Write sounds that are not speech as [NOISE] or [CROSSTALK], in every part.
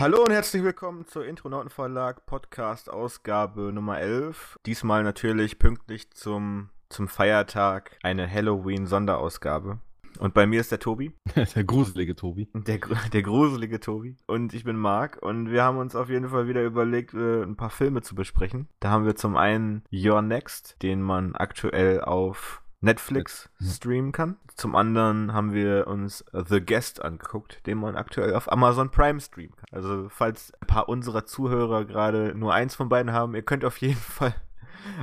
Hallo und herzlich willkommen zur Intronautenverlag Podcast Ausgabe Nummer 11. Diesmal natürlich pünktlich zum, zum Feiertag eine Halloween-Sonderausgabe. Und bei mir ist der Tobi. [LAUGHS] der gruselige Tobi. Der, der gruselige Tobi. Und ich bin Marc. Und wir haben uns auf jeden Fall wieder überlegt, äh, ein paar Filme zu besprechen. Da haben wir zum einen Your Next, den man aktuell auf Netflix streamen kann. Zum anderen haben wir uns The Guest angeguckt, den man aktuell auf Amazon Prime streamen kann. Also falls ein paar unserer Zuhörer gerade nur eins von beiden haben, ihr könnt auf jeden [LAUGHS] Fall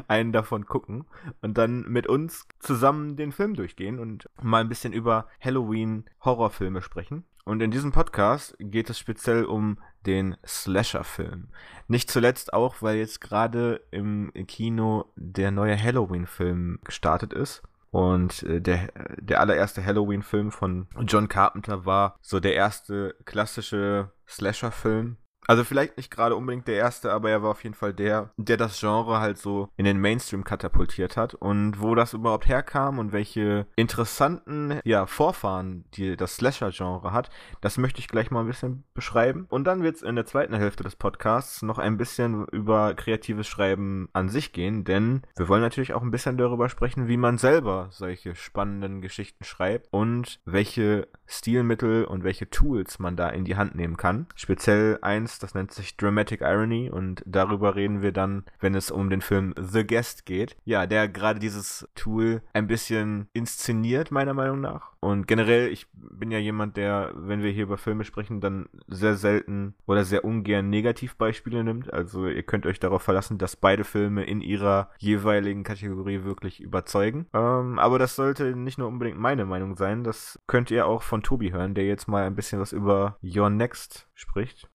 einen davon gucken und dann mit uns zusammen den Film durchgehen und mal ein bisschen über Halloween-Horrorfilme sprechen. Und in diesem Podcast geht es speziell um den Slasher-Film. Nicht zuletzt auch, weil jetzt gerade im Kino der neue Halloween-Film gestartet ist. Und äh, der, der allererste Halloween-Film von John Carpenter war so der erste klassische Slasher-Film, also vielleicht nicht gerade unbedingt der erste, aber er war auf jeden Fall der, der das Genre halt so in den Mainstream katapultiert hat. Und wo das überhaupt herkam und welche interessanten ja, Vorfahren die das Slasher-Genre hat, das möchte ich gleich mal ein bisschen beschreiben. Und dann wird es in der zweiten Hälfte des Podcasts noch ein bisschen über kreatives Schreiben an sich gehen, denn wir wollen natürlich auch ein bisschen darüber sprechen, wie man selber solche spannenden Geschichten schreibt und welche Stilmittel und welche Tools man da in die Hand nehmen kann. Speziell eins das nennt sich Dramatic Irony und darüber reden wir dann, wenn es um den Film The Guest geht. Ja, der gerade dieses Tool ein bisschen inszeniert, meiner Meinung nach. Und generell, ich bin ja jemand, der, wenn wir hier über Filme sprechen, dann sehr selten oder sehr ungern Negativbeispiele nimmt. Also ihr könnt euch darauf verlassen, dass beide Filme in ihrer jeweiligen Kategorie wirklich überzeugen. Ähm, aber das sollte nicht nur unbedingt meine Meinung sein. Das könnt ihr auch von Tobi hören, der jetzt mal ein bisschen was über Your Next spricht.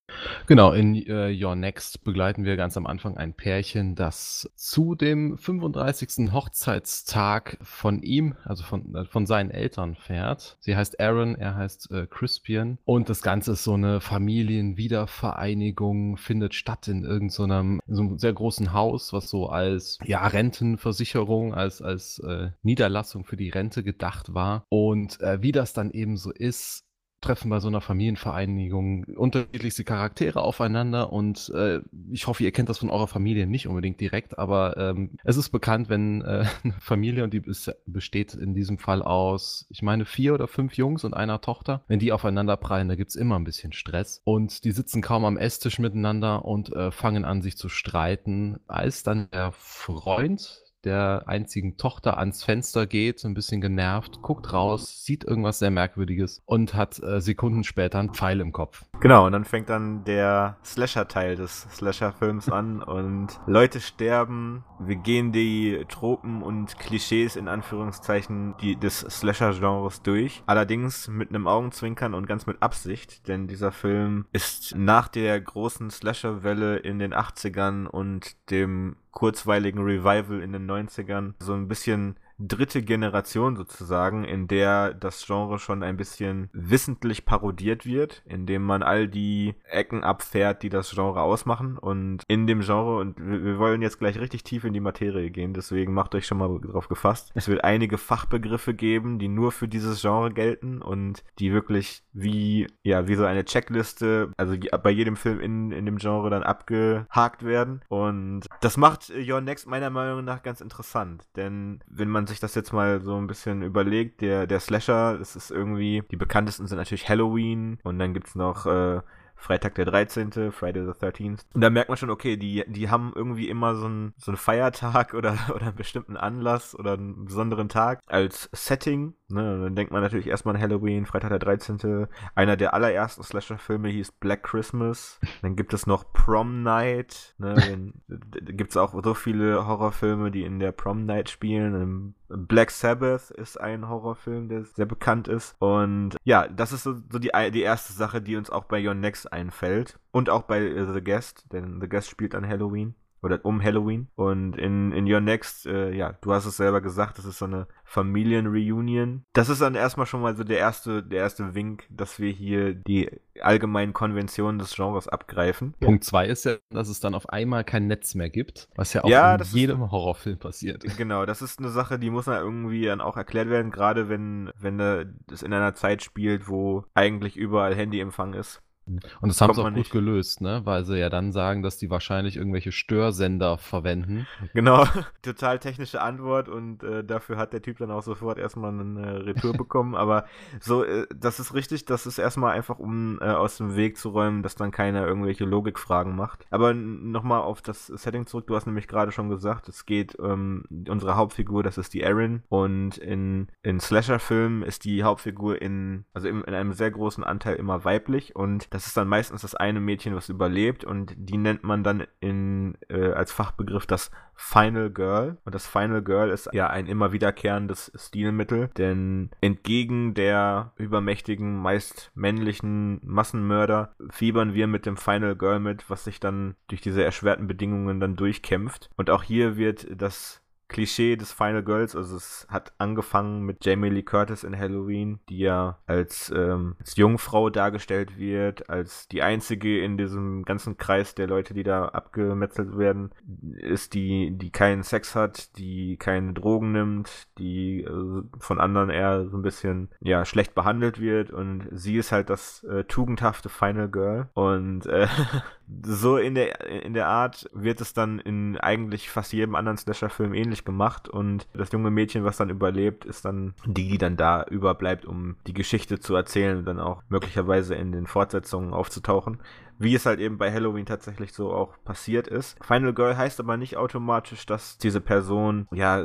Genau, in äh, Your Next begleiten wir ganz am Anfang ein Pärchen, das zu dem 35. Hochzeitstag von ihm, also von, äh, von seinen Eltern fährt. Sie heißt Aaron, er heißt äh, Crispian. Und das Ganze ist so eine Familienwiedervereinigung, findet statt in irgendeinem so, so sehr großen Haus, was so als ja, Rentenversicherung, als, als äh, Niederlassung für die Rente gedacht war. Und äh, wie das dann eben so ist, treffen bei so einer Familienvereinigung unterschiedlichste Charaktere aufeinander und äh, ich hoffe, ihr kennt das von eurer Familie nicht unbedingt direkt, aber ähm, es ist bekannt, wenn äh, [LAUGHS] eine Familie, und die besteht in diesem Fall aus, ich meine, vier oder fünf Jungs und einer Tochter, wenn die aufeinander prallen, da gibt's immer ein bisschen Stress. Und die sitzen kaum am Esstisch miteinander und äh, fangen an, sich zu streiten, als dann der Freund der einzigen Tochter ans Fenster geht, so ein bisschen genervt, guckt raus, sieht irgendwas sehr Merkwürdiges und hat äh, Sekunden später einen Pfeil im Kopf. Genau, und dann fängt dann der Slasher-Teil des Slasher-Films an und Leute sterben. Wir gehen die Tropen und Klischees in Anführungszeichen die, des Slasher-Genres durch. Allerdings mit einem Augenzwinkern und ganz mit Absicht, denn dieser Film ist nach der großen Slasher-Welle in den 80ern und dem kurzweiligen Revival in den 90ern so ein bisschen dritte Generation sozusagen, in der das Genre schon ein bisschen wissentlich parodiert wird, indem man all die Ecken abfährt, die das Genre ausmachen. Und in dem Genre, und wir wollen jetzt gleich richtig tief in die Materie gehen, deswegen macht euch schon mal drauf gefasst. Es wird einige Fachbegriffe geben, die nur für dieses Genre gelten und die wirklich wie, ja, wie so eine Checkliste, also bei jedem Film in, in dem Genre dann abgehakt werden. Und das macht Your Next meiner Meinung nach ganz interessant, denn wenn man sich das jetzt mal so ein bisschen überlegt, der, der Slasher, das ist irgendwie, die bekanntesten sind natürlich Halloween und dann gibt es noch äh, Freitag der 13., Friday the 13th. Und da merkt man schon, okay, die, die haben irgendwie immer so einen, so einen Feiertag [LAUGHS] oder, oder einen bestimmten Anlass oder einen besonderen Tag als Setting. Ne? dann denkt man natürlich erstmal an Halloween, Freitag der 13. Einer der allerersten Slasher-Filme hieß Black Christmas. Dann gibt es noch Prom Night. Ne? da gibt es auch so viele Horrorfilme, die in der Prom Night spielen. Black Sabbath ist ein Horrorfilm, der sehr bekannt ist. Und ja, das ist so, so die, die erste Sache, die uns auch bei Your Next einfällt. Und auch bei The Guest, denn The Guest spielt an Halloween oder um Halloween. Und in, in Your Next, äh, ja, du hast es selber gesagt, das ist so eine Familienreunion. Das ist dann erstmal schon mal so der erste, der erste Wink, dass wir hier die allgemeinen Konventionen des Genres abgreifen. Punkt zwei ist ja, dass es dann auf einmal kein Netz mehr gibt, was ja auch ja, in jedem ist, Horrorfilm passiert. Genau, das ist eine Sache, die muss dann irgendwie dann auch erklärt werden, gerade wenn, wenn das in einer Zeit spielt, wo eigentlich überall Handyempfang ist. Und das haben sie auch gut nicht. gelöst, ne? Weil sie ja dann sagen, dass die wahrscheinlich irgendwelche Störsender verwenden. Genau, [LAUGHS] total technische Antwort und äh, dafür hat der Typ dann auch sofort erstmal eine Retour bekommen. Aber so, äh, das ist richtig, das ist erstmal einfach, um äh, aus dem Weg zu räumen, dass dann keiner irgendwelche Logikfragen macht. Aber nochmal auf das Setting zurück, du hast nämlich gerade schon gesagt, es geht, ähm, unsere Hauptfigur, das ist die Erin und in, in Slasher-Filmen ist die Hauptfigur in, also in, in einem sehr großen Anteil immer weiblich und das ist dann meistens das eine Mädchen, was überlebt und die nennt man dann in, äh, als Fachbegriff das Final Girl. Und das Final Girl ist ja ein immer wiederkehrendes Stilmittel, denn entgegen der übermächtigen, meist männlichen Massenmörder fiebern wir mit dem Final Girl mit, was sich dann durch diese erschwerten Bedingungen dann durchkämpft. Und auch hier wird das Klischee des Final Girls. Also es hat angefangen mit Jamie Lee Curtis in Halloween, die ja als, ähm, als Jungfrau dargestellt wird, als die einzige in diesem ganzen Kreis der Leute, die da abgemetzelt werden, ist die, die keinen Sex hat, die keine Drogen nimmt, die äh, von anderen eher so ein bisschen ja schlecht behandelt wird und sie ist halt das äh, tugendhafte Final Girl und äh, [LAUGHS] so in der in der Art wird es dann in eigentlich fast jedem anderen Slasher-Film ähnlich gemacht und das junge Mädchen, was dann überlebt, ist dann die, die dann da überbleibt, um die Geschichte zu erzählen und dann auch möglicherweise in den Fortsetzungen aufzutauchen wie es halt eben bei Halloween tatsächlich so auch passiert ist. Final Girl heißt aber nicht automatisch, dass diese Person ja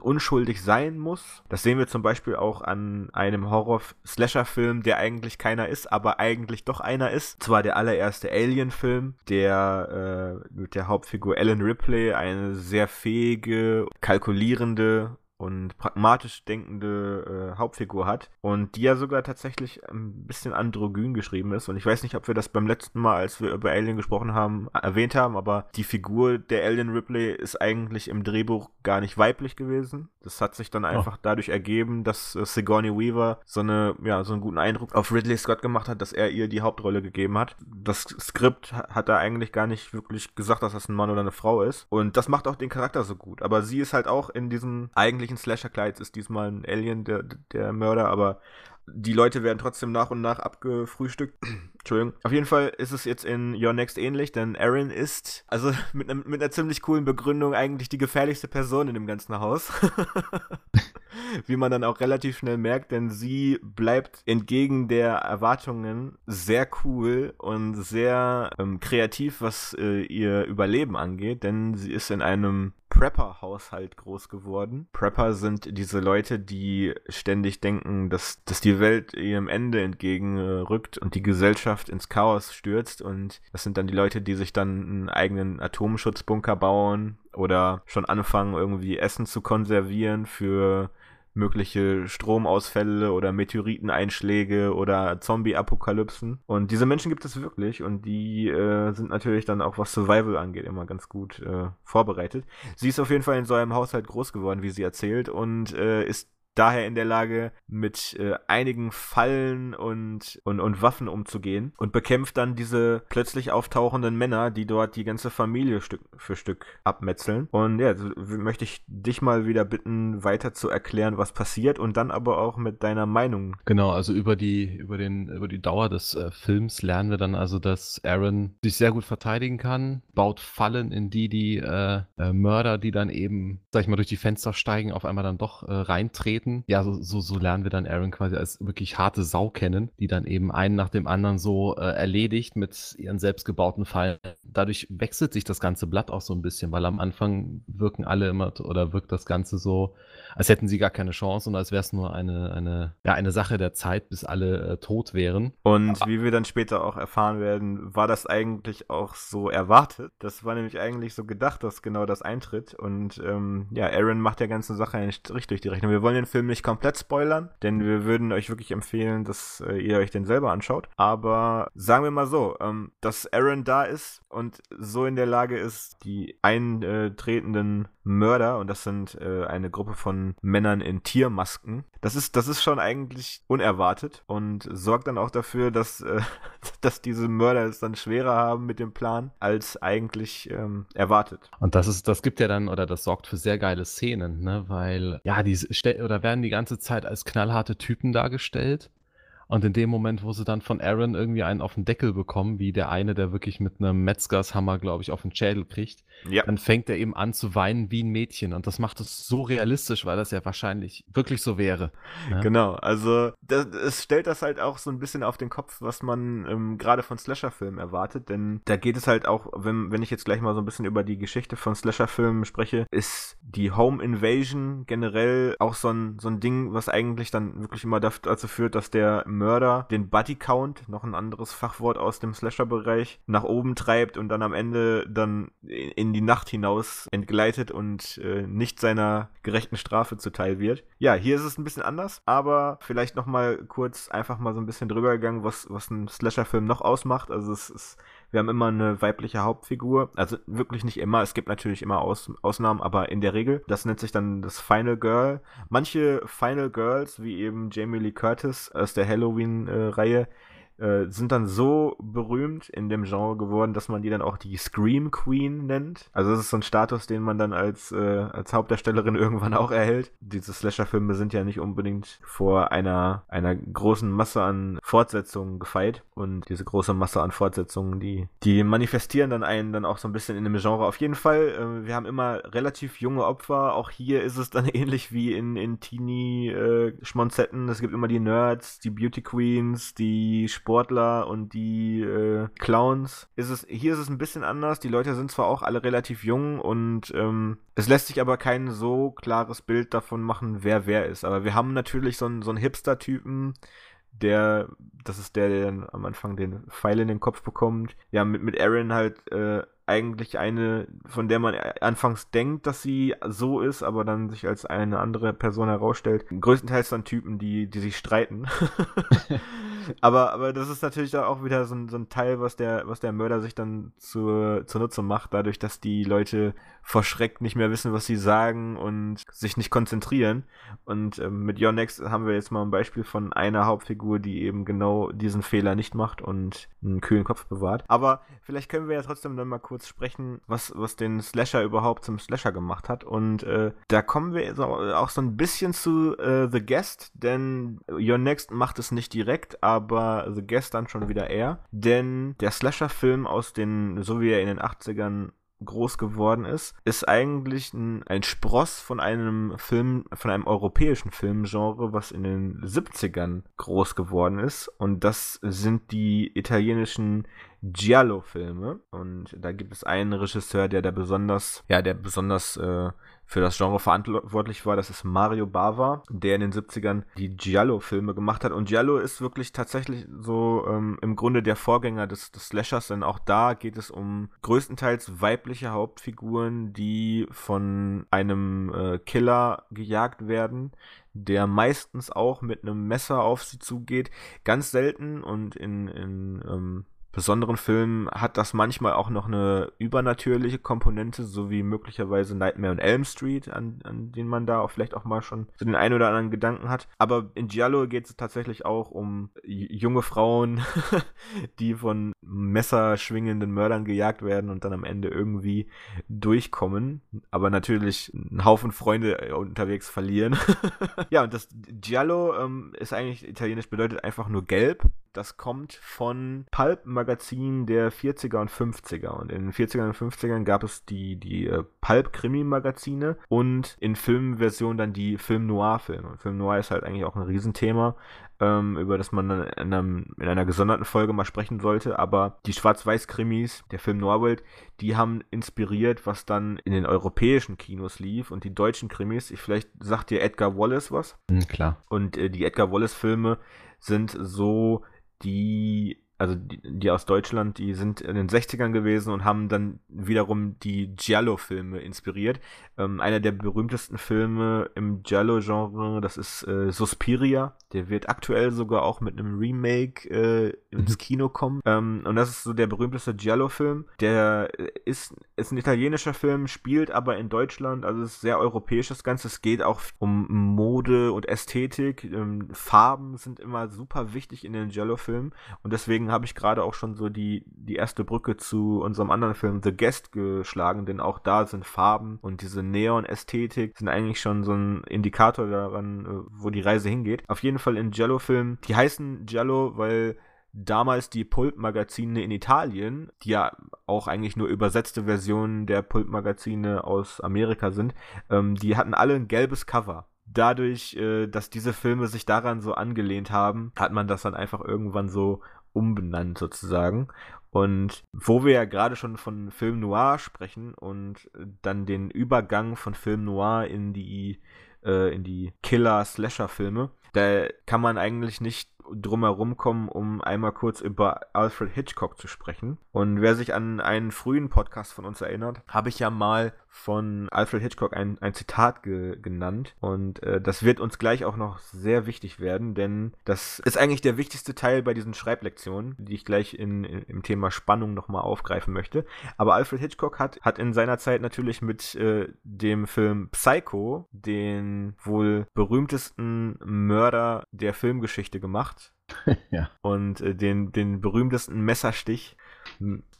unschuldig sein muss. Das sehen wir zum Beispiel auch an einem Horror-Slasher-Film, der eigentlich keiner ist, aber eigentlich doch einer ist. Zwar der allererste Alien-Film, der äh, mit der Hauptfigur Ellen Ripley eine sehr fähige, kalkulierende und pragmatisch denkende äh, Hauptfigur hat und die ja sogar tatsächlich ein bisschen androgyn geschrieben ist und ich weiß nicht, ob wir das beim letzten Mal, als wir über Alien gesprochen haben, erwähnt haben, aber die Figur der Alien Ripley ist eigentlich im Drehbuch gar nicht weiblich gewesen. Das hat sich dann oh. einfach oh. dadurch ergeben, dass äh, Sigourney Weaver so eine ja, so einen guten Eindruck auf Ridley Scott gemacht hat, dass er ihr die Hauptrolle gegeben hat. Das Skript hat er eigentlich gar nicht wirklich gesagt, dass das ein Mann oder eine Frau ist und das macht auch den Charakter so gut, aber sie ist halt auch in diesem eigentlich eigentlichen Slasher-Kleid ist diesmal ein Alien, der, der Mörder, aber die Leute werden trotzdem nach und nach abgefrühstückt. [CLEARS THROAT] Entschuldigung. Auf jeden Fall ist es jetzt in Your Next ähnlich, denn Aaron ist, also [LAUGHS] mit, ne, mit einer ziemlich coolen Begründung, eigentlich die gefährlichste Person in dem ganzen Haus. [LAUGHS] Wie man dann auch relativ schnell merkt, denn sie bleibt entgegen der Erwartungen sehr cool und sehr ähm, kreativ, was äh, ihr Überleben angeht, denn sie ist in einem Prepper-Haushalt groß geworden. Prepper sind diese Leute, die ständig denken, dass, dass die Welt ihrem Ende entgegenrückt und die Gesellschaft ins Chaos stürzt. Und das sind dann die Leute, die sich dann einen eigenen Atomschutzbunker bauen oder schon anfangen, irgendwie Essen zu konservieren für mögliche Stromausfälle oder Meteoriteneinschläge oder Zombie-Apokalypsen. Und diese Menschen gibt es wirklich und die äh, sind natürlich dann auch, was Survival angeht, immer ganz gut äh, vorbereitet. Sie ist auf jeden Fall in so einem Haushalt groß geworden, wie sie erzählt, und äh, ist daher in der Lage, mit äh, einigen Fallen und, und, und Waffen umzugehen und bekämpft dann diese plötzlich auftauchenden Männer, die dort die ganze Familie Stück für Stück abmetzeln. Und ja, möchte ich dich mal wieder bitten, weiter zu erklären, was passiert und dann aber auch mit deiner Meinung. Genau, also über die, über den, über die Dauer des äh, Films lernen wir dann also, dass Aaron sich sehr gut verteidigen kann, baut Fallen, in die die äh, äh Mörder, die dann eben, sag ich mal, durch die Fenster steigen, auf einmal dann doch äh, reintreten Leuten. Ja, so, so, so lernen wir dann Aaron quasi als wirklich harte Sau kennen, die dann eben einen nach dem anderen so äh, erledigt mit ihren selbstgebauten Fallen. Dadurch wechselt sich das ganze Blatt auch so ein bisschen, weil am Anfang wirken alle immer oder wirkt das Ganze so, als hätten sie gar keine Chance und als wäre es nur eine, eine, ja, eine Sache der Zeit, bis alle äh, tot wären. Und wie wir dann später auch erfahren werden, war das eigentlich auch so erwartet. Das war nämlich eigentlich so gedacht, dass genau das eintritt. Und ähm, ja, Aaron macht der ganzen Sache einen Strich durch die Rechnung. Wir wollen den Film nicht komplett spoilern, denn wir würden euch wirklich empfehlen, dass äh, ihr euch den selber anschaut. Aber sagen wir mal so, ähm, dass Aaron da ist und so in der Lage ist, die eintretenden Mörder, und das sind äh, eine Gruppe von Männern in Tiermasken, das ist, das ist schon eigentlich unerwartet und sorgt dann auch dafür, dass, äh, [LAUGHS] dass diese Mörder es dann schwerer haben mit dem Plan, als eigentlich ähm, erwartet. Und das ist, das gibt ja dann, oder das sorgt für sehr geile Szenen, ne? Weil, ja, die oder werden die ganze Zeit als knallharte Typen dargestellt Und in dem Moment, wo sie dann von Aaron irgendwie einen auf den Deckel bekommen, wie der eine, der wirklich mit einem Metzgershammer, glaube ich, auf den Schädel kriegt, ja. dann fängt er eben an zu weinen wie ein Mädchen. Und das macht es so realistisch, weil das ja wahrscheinlich wirklich so wäre. Ne? Genau, also das, es stellt das halt auch so ein bisschen auf den Kopf, was man ähm, gerade von Slasher-Filmen erwartet. Denn da geht es halt auch, wenn, wenn ich jetzt gleich mal so ein bisschen über die Geschichte von Slasher-Filmen spreche, ist die Home Invasion generell auch so ein, so ein Ding, was eigentlich dann wirklich immer dazu führt, dass der Mörder den Buddy Count, noch ein anderes Fachwort aus dem Slasher-Bereich, nach oben treibt und dann am Ende dann in die Nacht hinaus entgleitet und äh, nicht seiner gerechten Strafe zuteil wird. Ja, hier ist es ein bisschen anders, aber vielleicht noch mal kurz einfach mal so ein bisschen drüber gegangen, was, was ein Slasher-Film noch ausmacht. Also es ist wir haben immer eine weibliche Hauptfigur. Also wirklich nicht immer. Es gibt natürlich immer Aus Ausnahmen, aber in der Regel. Das nennt sich dann das Final Girl. Manche Final Girls, wie eben Jamie Lee Curtis aus der Halloween-Reihe, äh, sind dann so berühmt in dem Genre geworden, dass man die dann auch die Scream Queen nennt. Also das ist so ein Status, den man dann als, äh, als Hauptdarstellerin [LAUGHS] irgendwann auch erhält. Diese Slasher-Filme sind ja nicht unbedingt vor einer, einer großen Masse an Fortsetzungen gefeit. Und diese große Masse an Fortsetzungen, die, die manifestieren dann einen dann auch so ein bisschen in dem Genre. Auf jeden Fall, äh, wir haben immer relativ junge Opfer. Auch hier ist es dann [LAUGHS] ähnlich wie in, in Teenie-Schmonzetten. Äh, es gibt immer die Nerds, die Beauty Queens, die Sportler und die äh, Clowns. Ist es, hier ist es ein bisschen anders. Die Leute sind zwar auch alle relativ jung und ähm, es lässt sich aber kein so klares Bild davon machen, wer wer ist. Aber wir haben natürlich so einen, so einen Hipster-Typen, der, das ist der, der dann am Anfang den Pfeil in den Kopf bekommt. Ja, mit, mit Aaron halt äh, eigentlich eine, von der man anfangs denkt, dass sie so ist, aber dann sich als eine andere Person herausstellt. Größtenteils dann Typen, die, die sich streiten. [LAUGHS] [LAUGHS] aber, aber das ist natürlich auch wieder so ein, so ein Teil, was der, was der Mörder sich dann zur, Nutze macht, dadurch, dass die Leute verschreckt nicht mehr wissen, was sie sagen und sich nicht konzentrieren. Und ähm, mit Your Next haben wir jetzt mal ein Beispiel von einer Hauptfigur, die eben genau diesen Fehler nicht macht und einen kühlen Kopf bewahrt. Aber vielleicht können wir ja trotzdem dann mal kurz sprechen, was, was den Slasher überhaupt zum Slasher gemacht hat. Und äh, da kommen wir auch so ein bisschen zu äh, The Guest, denn Your Next macht es nicht direkt, aber aber Guest dann schon wieder eher. Denn der Slasher-Film aus den, so wie er in den 80ern groß geworden ist, ist eigentlich ein, ein Spross von einem Film, von einem europäischen Filmgenre, was in den 70ern groß geworden ist. Und das sind die italienischen Giallo-Filme. Und da gibt es einen Regisseur, der da besonders, ja, der besonders äh, für das Genre verantwortlich war. Das ist Mario Bava, der in den 70ern die Giallo-Filme gemacht hat. Und Giallo ist wirklich tatsächlich so ähm, im Grunde der Vorgänger des, des Slashers, denn auch da geht es um größtenteils weibliche Hauptfiguren, die von einem äh, Killer gejagt werden der meistens auch mit einem Messer auf sie zugeht. Ganz selten und in, in ähm, besonderen Filmen hat das manchmal auch noch eine übernatürliche Komponente, so wie möglicherweise Nightmare on Elm Street, an, an den man da auch vielleicht auch mal schon so den einen oder anderen Gedanken hat. Aber in Giallo geht es tatsächlich auch um junge Frauen, [LAUGHS] die von messerschwingenden Mördern gejagt werden und dann am Ende irgendwie durchkommen, aber natürlich einen Haufen Freunde unterwegs verlieren. [LAUGHS] ja, und das Giallo ähm, ist eigentlich italienisch bedeutet einfach nur gelb. Das kommt von Pulp-Magazinen der 40er und 50er. Und in den 40er und 50ern gab es die, die äh, Pulp-Krimi-Magazine und in Filmversion dann die Film-Noir-Filme. Film Noir ist halt eigentlich auch ein Riesenthema ähm, über das man dann in, einem, in, einer gesonderten Folge mal sprechen sollte. Aber die Schwarz-Weiß-Krimis, der Film Noirwelt, die haben inspiriert, was dann in den europäischen Kinos lief und die deutschen Krimis. Ich, vielleicht sagt dir Edgar Wallace was. Mhm, klar. Und äh, die Edgar Wallace-Filme sind so die also die, die, aus Deutschland, die sind in den 60ern gewesen und haben dann wiederum die Giallo-Filme inspiriert. Ähm, einer der berühmtesten Filme im Giallo-Genre, das ist äh, Suspiria. Der wird aktuell sogar auch mit einem Remake äh, ins mhm. Kino kommen. Ähm, und das ist so der berühmteste Giallo-Film. Der ist, ist ein italienischer Film, spielt aber in Deutschland, also ist sehr europäisch das Ganze. Es geht auch um Mode und Ästhetik. Ähm, Farben sind immer super wichtig in den Giallo-Filmen und deswegen deswegen habe ich gerade auch schon so die, die erste Brücke zu unserem anderen Film The Guest geschlagen, denn auch da sind Farben und diese Neon-Ästhetik sind eigentlich schon so ein Indikator daran, äh, wo die Reise hingeht. Auf jeden Fall in Jello-Filmen, die heißen Jello, weil damals die Pulp-Magazine in Italien, die ja auch eigentlich nur übersetzte Versionen der Pulp-Magazine aus Amerika sind, ähm, die hatten alle ein gelbes Cover dadurch, äh, dass diese Filme sich daran so angelehnt haben, hat man das dann einfach irgendwann so umbenannt sozusagen. Und wo wir ja gerade schon von Film Noir sprechen und dann den Übergang von Film Noir in die äh, die Killer-Slasher-Filme, da kann man eigentlich nicht drumherum kommen, um einmal kurz über Alfred Hitchcock zu sprechen. Und wer sich an einen frühen Podcast von uns erinnert, habe ich ja mal von Alfred Hitchcock ein, ein Zitat ge genannt. Und äh, das wird uns gleich auch noch sehr wichtig werden, denn das ist eigentlich der wichtigste Teil bei diesen Schreiblektionen, die ich gleich in, in im Thema Spannung nochmal aufgreifen möchte. Aber Alfred Hitchcock hat, hat in seiner Zeit natürlich mit äh, dem Film Psycho den wohl berühmtesten Mörder der Filmgeschichte gemacht. [LAUGHS] ja. Und äh, den, den berühmtesten Messerstich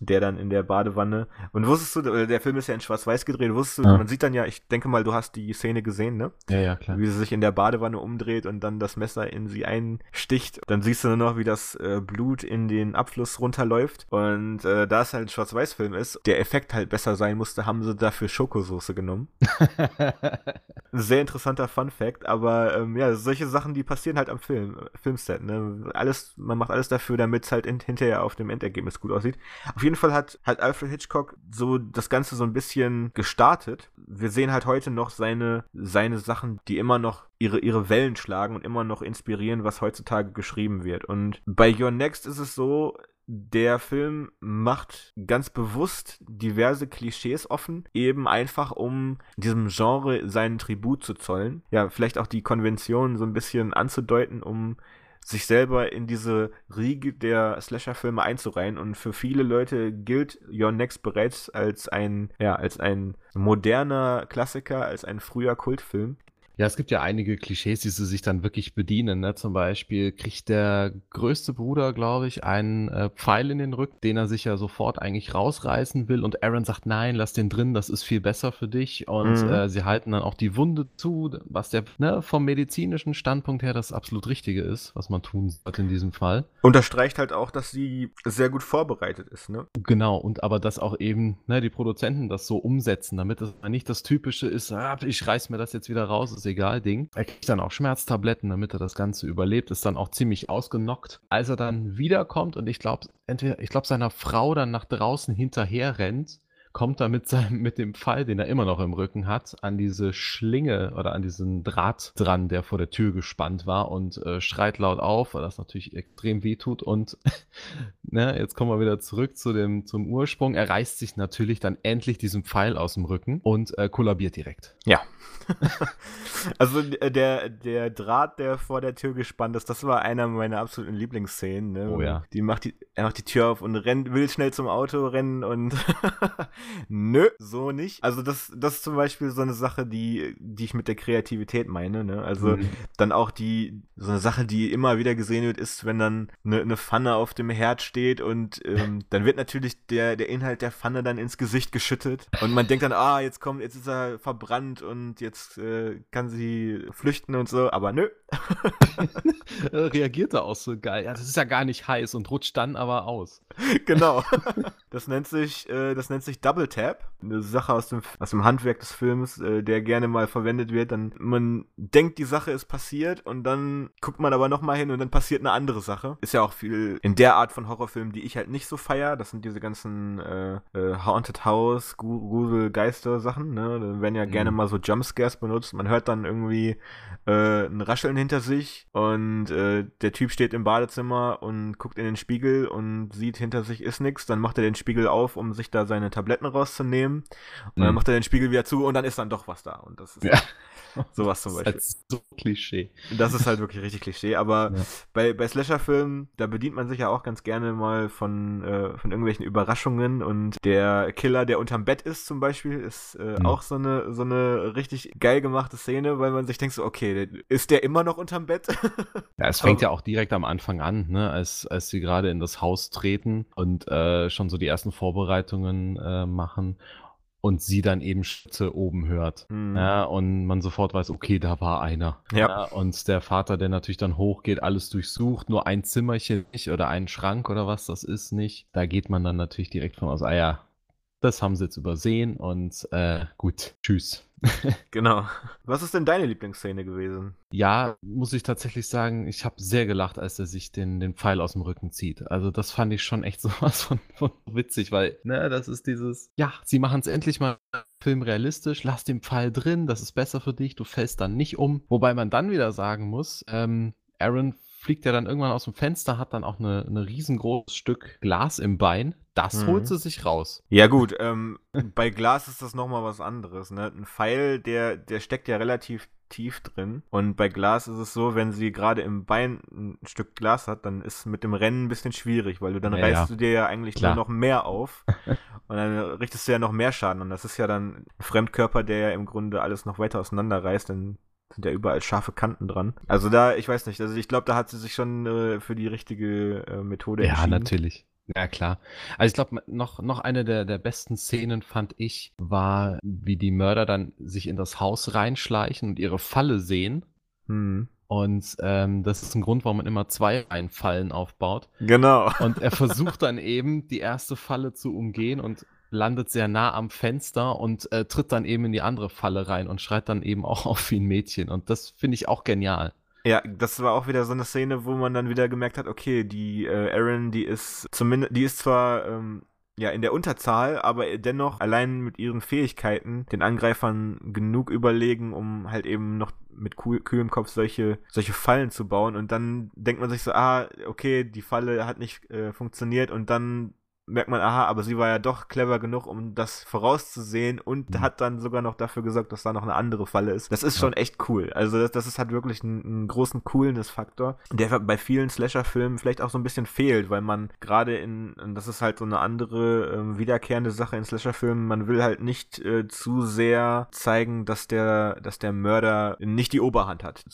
der dann in der Badewanne. Und wusstest du, äh, der Film ist ja in Schwarz-Weiß gedreht, wusstest du, ja. man sieht dann ja, ich denke mal, du hast die Szene gesehen, ne? Ja, ja, klar. Wie sie sich in der Badewanne umdreht und dann das Messer in sie einsticht. Dann siehst du nur noch, wie das äh, Blut in den Abfluss runterläuft. Und äh, da es halt ein Schwarz-Weiß-Film ist, der Effekt halt besser sein musste, haben sie dafür Schokosoße genommen. [LAUGHS] Sehr interessanter Fun-Fact, aber ähm, ja, solche Sachen, die passieren halt am Film, Filmset, ne? Alles, man macht alles dafür, damit es halt in, hinterher auf dem Endergebnis gut aussieht. Auf jeden Fall hat, hat Alfred Hitchcock so das Ganze so ein bisschen gestartet. Wir sehen halt heute noch seine, seine Sachen, die immer noch ihre, ihre Wellen schlagen und immer noch inspirieren, was heutzutage geschrieben wird. Und bei Your Next ist es so, der Film macht ganz bewusst diverse Klischees offen, eben einfach um diesem Genre seinen Tribut zu zollen. Ja, vielleicht auch die Konvention so ein bisschen anzudeuten, um sich selber in diese Riege der Slasher-Filme einzureihen. Und für viele Leute gilt Your Next bereits als ein, ja, als ein moderner Klassiker, als ein früher Kultfilm. Ja, es gibt ja einige Klischees, die sie sich dann wirklich bedienen. Ne? Zum Beispiel kriegt der größte Bruder, glaube ich, einen äh, Pfeil in den Rücken, den er sich ja sofort eigentlich rausreißen will. Und Aaron sagt, nein, lass den drin, das ist viel besser für dich. Und mhm. äh, sie halten dann auch die Wunde zu, was der ne, vom medizinischen Standpunkt her das absolut Richtige ist, was man tun sollte in diesem Fall. Unterstreicht halt auch, dass sie sehr gut vorbereitet ist, ne? Genau, und aber dass auch eben ne, die Produzenten das so umsetzen, damit es nicht das Typische ist, ah, ich reiß mir das jetzt wieder raus, ist egal Ding. Er kriegt dann auch Schmerztabletten, damit er das Ganze überlebt, ist dann auch ziemlich ausgenockt. Als er dann wiederkommt und ich glaube, entweder, ich glaube, seiner Frau dann nach draußen hinterher rennt, kommt er mit, seinem, mit dem Pfeil, den er immer noch im Rücken hat, an diese Schlinge oder an diesen Draht dran, der vor der Tür gespannt war und äh, schreit laut auf, weil das natürlich extrem weh tut. Und [LAUGHS] ne, jetzt kommen wir wieder zurück zu dem, zum Ursprung. Er reißt sich natürlich dann endlich diesen Pfeil aus dem Rücken und äh, kollabiert direkt. Ja. [LAUGHS] also äh, der, der Draht, der vor der Tür gespannt ist, das war einer meiner absoluten Lieblingsszenen. Ne? Oh ja. Die macht die, er macht die Tür auf und rennt, will schnell zum Auto rennen und [LAUGHS] nö, so nicht. Also das, das ist zum Beispiel so eine Sache, die, die ich mit der Kreativität meine. Ne? Also mhm. dann auch die, so eine Sache, die immer wieder gesehen wird, ist, wenn dann eine, eine Pfanne auf dem Herd steht und ähm, [LAUGHS] dann wird natürlich der, der Inhalt der Pfanne dann ins Gesicht geschüttet und man denkt dann, ah, jetzt kommt, jetzt ist er verbrannt und jetzt äh, kann sie flüchten und so, aber nö. [LAUGHS] Reagiert er auch so geil. Ja, das ist ja gar nicht heiß und rutscht dann aber aus. [LAUGHS] Genau. [LAUGHS] Das nennt sich, äh, das nennt sich Double Tap. Eine Sache aus dem, aus dem Handwerk des Films, äh, der gerne mal verwendet wird. Dann man denkt, die Sache ist passiert und dann guckt man aber nochmal hin und dann passiert eine andere Sache. Ist ja auch viel in der Art von Horrorfilmen, die ich halt nicht so feier. Das sind diese ganzen äh, äh Haunted House, Grusel, Geister Sachen. Ne? Da werden ja mhm. gerne mal so Jumpscares benutzt. Man hört dann irgendwie äh, ein Rascheln hinter sich und äh, der Typ steht im Badezimmer und guckt in den Spiegel und sieht hinter sich ist nichts. Dann macht er den Spiegel auf, um sich da seine Tabletten rauszunehmen. Und mhm. dann macht er den Spiegel wieder zu und dann ist dann doch was da. Und das ist ja. [LAUGHS] sowas zum Beispiel. Das ist halt so Klischee. Das ist halt wirklich richtig Klischee. Aber ja. bei, bei Slasher-Filmen, da bedient man sich ja auch ganz gerne mal von, äh, von irgendwelchen Überraschungen. Und der Killer, der unterm Bett ist zum Beispiel, ist äh, mhm. auch so eine, so eine richtig geil gemachte Szene, weil man sich denkt so, okay, ist der immer noch unterm Bett. [LAUGHS] ja, es fängt ja auch direkt am Anfang an, ne? als, als sie gerade in das Haus treten und äh, schon so die ersten Vorbereitungen äh, machen und sie dann eben Schritte oben hört. Mhm. Ja, und man sofort weiß, okay, da war einer. Ja. ja. Und der Vater, der natürlich dann hochgeht, alles durchsucht, nur ein Zimmerchen nicht oder einen Schrank oder was das ist nicht. Da geht man dann natürlich direkt von aus, ah ja, das haben sie jetzt übersehen und äh, gut, tschüss. [LAUGHS] genau. Was ist denn deine Lieblingsszene gewesen? Ja, muss ich tatsächlich sagen, ich habe sehr gelacht, als er sich den, den Pfeil aus dem Rücken zieht. Also das fand ich schon echt [LAUGHS] sowas von, von witzig, weil, ne, das ist dieses, ja, sie machen es endlich mal Film realistisch, lass den Pfeil drin, das ist besser für dich, du fällst dann nicht um. Wobei man dann wieder sagen muss, ähm, Aaron fliegt ja dann irgendwann aus dem Fenster, hat dann auch eine, eine riesengroßes Stück Glas im Bein. Das mhm. holt sie sich raus. Ja gut, ähm, bei Glas ist das nochmal was anderes. Ne? Ein Pfeil, der, der steckt ja relativ tief drin. Und bei Glas ist es so, wenn sie gerade im Bein ein Stück Glas hat, dann ist mit dem Rennen ein bisschen schwierig, weil du dann ja, reißt ja. du dir ja eigentlich Klar. nur noch mehr auf. [LAUGHS] und dann richtest du ja noch mehr Schaden. Und das ist ja dann ein Fremdkörper, der ja im Grunde alles noch weiter auseinanderreißt. Dann sind ja überall scharfe Kanten dran. Also da, ich weiß nicht, also ich glaube, da hat sie sich schon äh, für die richtige äh, Methode ja, entschieden. Ja, natürlich. Ja, klar. Also ich glaube, noch, noch eine der, der besten Szenen fand ich, war, wie die Mörder dann sich in das Haus reinschleichen und ihre Falle sehen. Hm. Und ähm, das ist ein Grund, warum man immer zwei Einfallen aufbaut. Genau. Und er [LAUGHS] versucht dann eben, die erste Falle zu umgehen und landet sehr nah am Fenster und äh, tritt dann eben in die andere Falle rein und schreit dann eben [LAUGHS] auch auf wie ein Mädchen. Und das finde ich auch genial. Ja, das war auch wieder so eine Szene, wo man dann wieder gemerkt hat, okay, die äh, Erin, die ist zumindest, die ist zwar ähm, ja in der Unterzahl, aber dennoch allein mit ihren Fähigkeiten den Angreifern genug überlegen, um halt eben noch mit kühlem Kopf solche, solche Fallen zu bauen. Und dann denkt man sich so, ah, okay, die Falle hat nicht äh, funktioniert und dann merkt man, aha, aber sie war ja doch clever genug, um das vorauszusehen und mhm. hat dann sogar noch dafür gesorgt, dass da noch eine andere Falle ist. Das ist ja. schon echt cool. Also das, das ist halt wirklich ein, ein großen Coolness-Faktor, der bei vielen Slasher-Filmen vielleicht auch so ein bisschen fehlt, weil man gerade in, das ist halt so eine andere äh, wiederkehrende Sache in Slasher-Filmen, man will halt nicht äh, zu sehr zeigen, dass der, dass der Mörder nicht die Oberhand hat.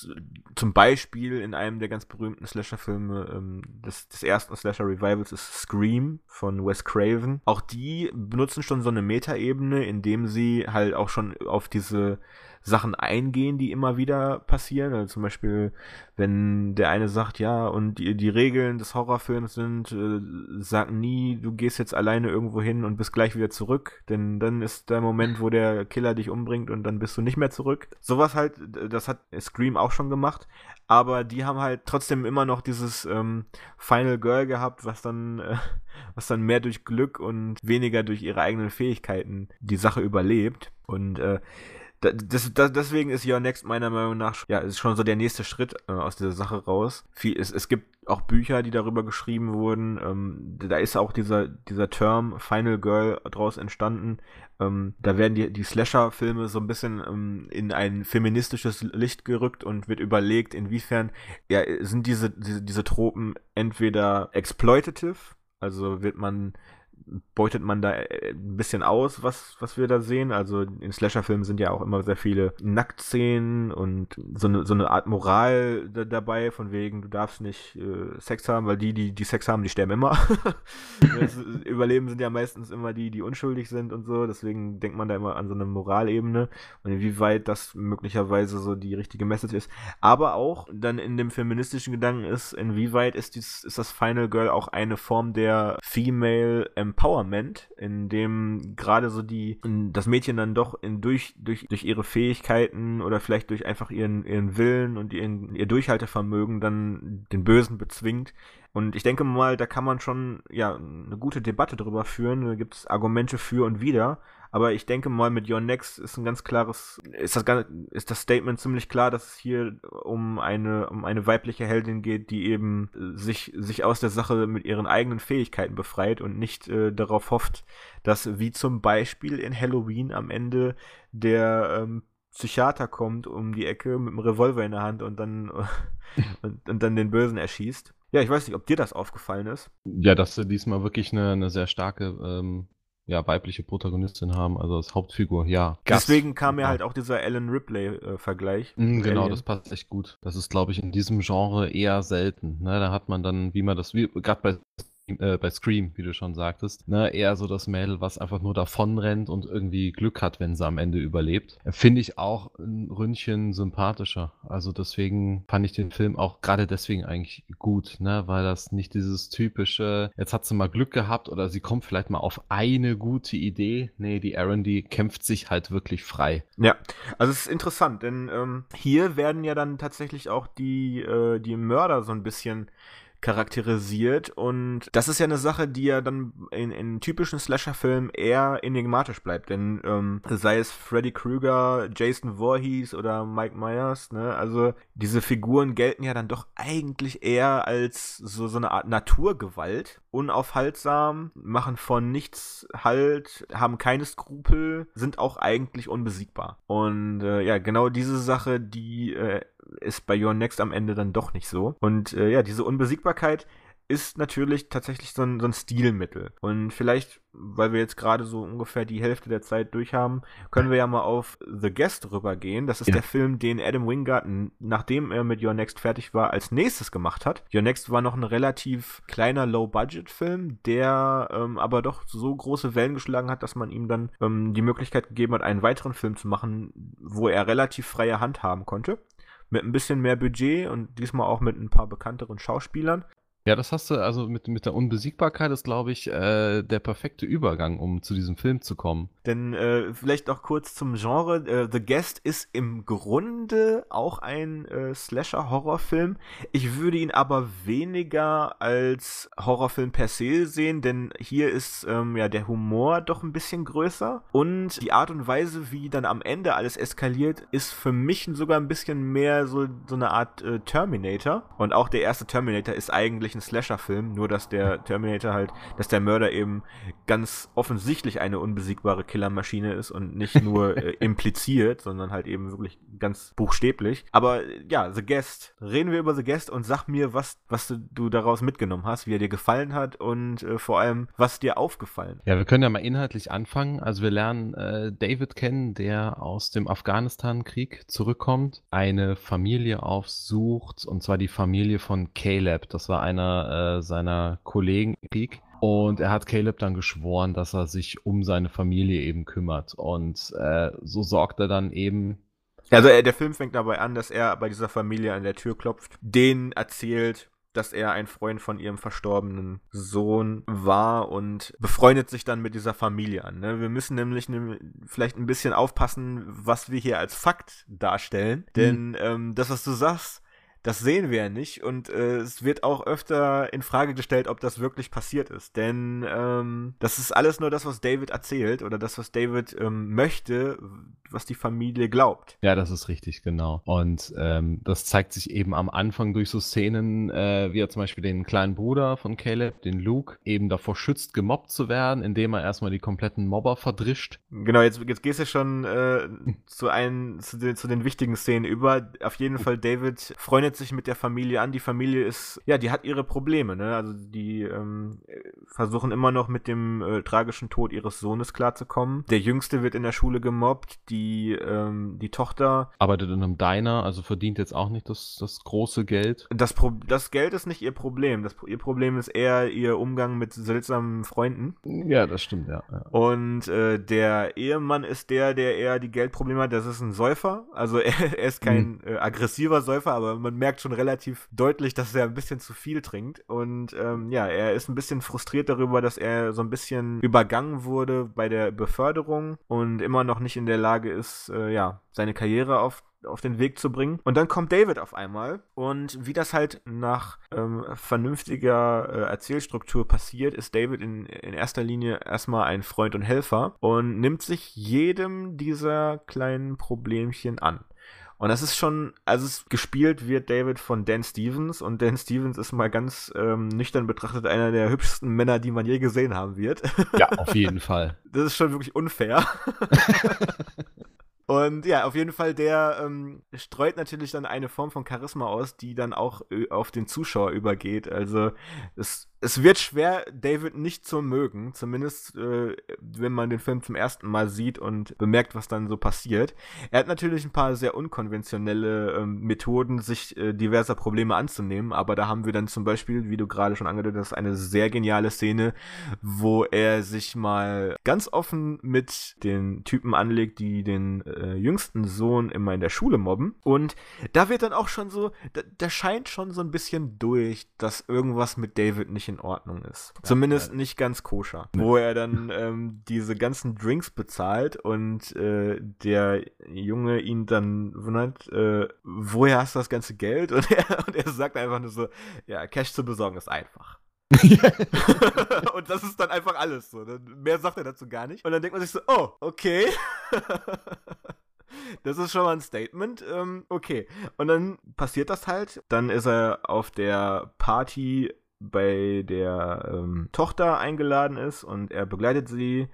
Zum Beispiel in einem der ganz berühmten Slasher-Filme ähm, des, des ersten Slasher-Revivals ist Scream von Wes Craven. Auch die benutzen schon so eine Metaebene, indem sie halt auch schon auf diese Sachen eingehen, die immer wieder passieren. Also zum Beispiel, wenn der eine sagt, ja, und die, die Regeln des Horrorfilms sind, äh, sag nie, du gehst jetzt alleine irgendwo hin und bist gleich wieder zurück, denn dann ist der Moment, wo der Killer dich umbringt und dann bist du nicht mehr zurück. Sowas halt, das hat Scream auch schon gemacht, aber die haben halt trotzdem immer noch dieses ähm, Final Girl gehabt, was dann, äh, was dann mehr durch Glück und weniger durch ihre eigenen Fähigkeiten die Sache überlebt. Und äh, das, das, deswegen ist Your Next meiner Meinung nach ja, ist schon so der nächste Schritt äh, aus dieser Sache raus. Viel, es, es gibt auch Bücher, die darüber geschrieben wurden. Ähm, da ist auch dieser, dieser Term Final Girl draus entstanden. Ähm, da werden die, die Slasher-Filme so ein bisschen ähm, in ein feministisches Licht gerückt und wird überlegt, inwiefern ja, sind diese, diese, diese Tropen entweder exploitative, also wird man beutet man da äh, ein bisschen aus, was, was wir da sehen. Also in Slasher-Filmen sind ja auch immer sehr viele Nacktszenen und so eine, so eine Art Moral da, dabei, von wegen, du darfst nicht äh, Sex haben, weil die, die, die Sex haben, die sterben immer. [LAUGHS] Überleben sind ja meistens immer die, die unschuldig sind und so. Deswegen denkt man da immer an so eine Moralebene und inwieweit das möglicherweise so die richtige Message ist. Aber auch dann in dem feministischen Gedanken ist, inwieweit ist, dies, ist das Final Girl auch eine Form der Female Empowerment Empowerment, in dem gerade so die, das Mädchen dann doch in, durch, durch, durch ihre Fähigkeiten oder vielleicht durch einfach ihren, ihren Willen und ihren, ihr Durchhaltevermögen dann den Bösen bezwingt. Und ich denke mal, da kann man schon ja eine gute Debatte darüber führen. Da gibt es Argumente für und wider. Aber ich denke mal, mit Your Next ist ein ganz klares, ist das, ist das Statement ziemlich klar, dass es hier um eine, um eine weibliche Heldin geht, die eben sich, sich aus der Sache mit ihren eigenen Fähigkeiten befreit und nicht äh, darauf hofft, dass wie zum Beispiel in Halloween am Ende der ähm, Psychiater kommt um die Ecke mit einem Revolver in der Hand und dann, [LAUGHS] und, und dann den Bösen erschießt. Ja, ich weiß nicht, ob dir das aufgefallen ist. Ja, dass sie diesmal wirklich eine, eine sehr starke ähm, ja, weibliche Protagonistin haben, also als Hauptfigur, ja. Deswegen kam ja halt auch dieser Alan Ripley-Vergleich. Äh, mhm, genau, das passt echt gut. Das ist, glaube ich, in diesem Genre eher selten. Ne? Da hat man dann, wie man das, gerade bei äh, bei Scream, wie du schon sagtest, ne, eher so das Mädel, was einfach nur davon rennt und irgendwie Glück hat, wenn sie am Ende überlebt. Finde ich auch ein Ründchen sympathischer. Also deswegen fand ich den Film auch gerade deswegen eigentlich gut, ne, weil das nicht dieses typische, jetzt hat sie mal Glück gehabt oder sie kommt vielleicht mal auf eine gute Idee. Nee, die Aaron, die kämpft sich halt wirklich frei. Ja, also es ist interessant, denn ähm, hier werden ja dann tatsächlich auch die, äh, die Mörder so ein bisschen charakterisiert und das ist ja eine Sache, die ja dann in, in typischen Slasher-Filmen eher enigmatisch bleibt, denn ähm, sei es Freddy Krueger, Jason Voorhees oder Mike Myers, ne, also diese Figuren gelten ja dann doch eigentlich eher als so, so eine Art Naturgewalt, unaufhaltsam, machen von nichts Halt, haben keine Skrupel, sind auch eigentlich unbesiegbar. Und äh, ja, genau diese Sache, die äh, ist bei Your Next am Ende dann doch nicht so. Und äh, ja, diese Unbesiegbarkeit ist natürlich tatsächlich so ein, so ein Stilmittel. Und vielleicht, weil wir jetzt gerade so ungefähr die Hälfte der Zeit durch haben, können wir ja mal auf The Guest rübergehen. Das ist ja. der Film, den Adam Wingard, nachdem er mit Your Next fertig war, als nächstes gemacht hat. Your Next war noch ein relativ kleiner Low-Budget-Film, der ähm, aber doch so große Wellen geschlagen hat, dass man ihm dann ähm, die Möglichkeit gegeben hat, einen weiteren Film zu machen, wo er relativ freie Hand haben konnte mit ein bisschen mehr Budget und diesmal auch mit ein paar bekannteren Schauspielern. Ja, das hast du also mit, mit der Unbesiegbarkeit ist, glaube ich, äh, der perfekte Übergang, um zu diesem Film zu kommen. Denn äh, vielleicht auch kurz zum Genre. Äh, The Guest ist im Grunde auch ein äh, Slasher-Horrorfilm. Ich würde ihn aber weniger als Horrorfilm per se sehen, denn hier ist ähm, ja der Humor doch ein bisschen größer. Und die Art und Weise, wie dann am Ende alles eskaliert, ist für mich sogar ein bisschen mehr so, so eine Art äh, Terminator. Und auch der erste Terminator ist eigentlich ein Slasher-Film, nur dass der Terminator halt, dass der Mörder eben ganz offensichtlich eine unbesiegbare Killermaschine ist und nicht nur [LAUGHS] äh, impliziert, sondern halt eben wirklich ganz buchstäblich. Aber ja, The Guest. Reden wir über The Guest und sag mir, was, was du, du daraus mitgenommen hast, wie er dir gefallen hat und äh, vor allem, was dir aufgefallen. Ja, wir können ja mal inhaltlich anfangen. Also wir lernen äh, David kennen, der aus dem Afghanistan-Krieg zurückkommt, eine Familie aufsucht, und zwar die Familie von Caleb. Das war einer einer äh, seiner Kollegen Krieg. Und er hat Caleb dann geschworen, dass er sich um seine Familie eben kümmert. Und äh, so sorgt er dann eben. Also äh, der Film fängt dabei an, dass er bei dieser Familie an der Tür klopft, denen erzählt, dass er ein Freund von ihrem verstorbenen Sohn war und befreundet sich dann mit dieser Familie an. Ne? Wir müssen nämlich ne, vielleicht ein bisschen aufpassen, was wir hier als Fakt darstellen. Mhm. Denn ähm, das, was du sagst, das sehen wir ja nicht und äh, es wird auch öfter in Frage gestellt, ob das wirklich passiert ist. Denn ähm, das ist alles nur das, was David erzählt oder das, was David ähm, möchte, was die Familie glaubt. Ja, das ist richtig, genau. Und ähm, das zeigt sich eben am Anfang durch so Szenen, äh, wie er zum Beispiel den kleinen Bruder von Caleb, den Luke, eben davor schützt, gemobbt zu werden, indem er erstmal die kompletten Mobber verdrischt. Genau, jetzt, jetzt gehst du schon äh, zu, einen, zu, den, zu den wichtigen Szenen über. Auf jeden Fall, David freundet freundet sich mit der Familie an. Die Familie ist, ja, die hat ihre Probleme, ne? Also die ähm, versuchen immer noch mit dem äh, tragischen Tod ihres Sohnes klarzukommen. Der Jüngste wird in der Schule gemobbt, die, ähm, die Tochter. Arbeitet in einem Diner, also verdient jetzt auch nicht das, das große Geld. Das, Pro das Geld ist nicht ihr Problem. Das, ihr Problem ist eher ihr Umgang mit seltsamen Freunden. Ja, das stimmt, ja. ja. Und äh, der Ehemann ist der, der eher die Geldprobleme hat. Das ist ein Säufer. Also [LAUGHS] er, er ist kein mhm. äh, aggressiver Säufer, aber man merkt schon relativ deutlich, dass er ein bisschen zu viel trinkt. Und ähm, ja, er ist ein bisschen frustriert darüber, dass er so ein bisschen übergangen wurde bei der Beförderung und immer noch nicht in der Lage ist, äh, ja, seine Karriere auf auf den Weg zu bringen. Und dann kommt David auf einmal und wie das halt nach ähm, vernünftiger äh, Erzählstruktur passiert, ist David in, in erster Linie erstmal ein Freund und Helfer und nimmt sich jedem dieser kleinen Problemchen an. Und das ist schon, also es gespielt wird David von Dan Stevens und Dan Stevens ist mal ganz ähm, nüchtern betrachtet einer der hübschesten Männer, die man je gesehen haben wird. [LAUGHS] Ja, auf jeden Fall. Das ist schon wirklich unfair. [LAUGHS] Und ja, auf jeden Fall, der ähm, streut natürlich dann eine Form von Charisma aus, die dann auch äh, auf den Zuschauer übergeht. Also es es wird schwer, David nicht zu mögen, zumindest äh, wenn man den Film zum ersten Mal sieht und bemerkt, was dann so passiert. Er hat natürlich ein paar sehr unkonventionelle ähm, Methoden, sich äh, diverser Probleme anzunehmen, aber da haben wir dann zum Beispiel, wie du gerade schon angedeutet hast, eine sehr geniale Szene, wo er sich mal ganz offen mit den Typen anlegt, die den äh, jüngsten Sohn immer in der Schule mobben. Und da wird dann auch schon so, da, da scheint schon so ein bisschen durch, dass irgendwas mit David nicht in Ordnung ist. Ja, Zumindest ja. nicht ganz koscher. Wo er dann ähm, diese ganzen Drinks bezahlt und äh, der Junge ihn dann wundert, äh, woher hast du das ganze Geld? Und er, [LAUGHS] und er sagt einfach nur so, ja, Cash zu besorgen ist einfach. [LAUGHS] und das ist dann einfach alles so. Mehr sagt er dazu gar nicht. Und dann denkt man sich so, oh, okay. [LAUGHS] Das ist schon mal ein Statement. Ähm, okay. Und dann passiert das halt. Dann ist er auf der Party, bei der ähm, Tochter eingeladen ist und er begleitet sie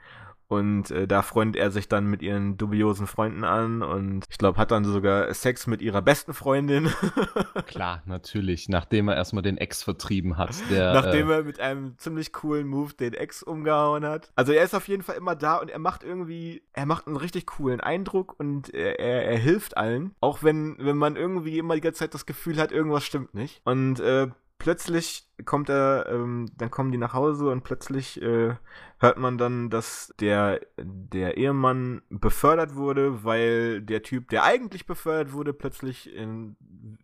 und äh, da freundet er sich dann mit ihren dubiosen Freunden an und ich glaube, hat dann sogar Sex mit ihrer besten Freundin. [LAUGHS] Klar, natürlich. Nachdem er erstmal den Ex vertrieben hat. Der, Nachdem äh, er mit einem ziemlich coolen Move den Ex umgehauen hat. Also er ist auf jeden Fall immer da und er macht irgendwie, er macht einen richtig coolen Eindruck und er, er, er hilft allen. Auch wenn, wenn man irgendwie immer die ganze Zeit das Gefühl hat, irgendwas stimmt nicht. Und äh, plötzlich kommt er, ähm, dann kommen die nach Hause und plötzlich äh, hört man dann, dass der, der Ehemann befördert wurde, weil der Typ, der eigentlich befördert wurde, plötzlich in,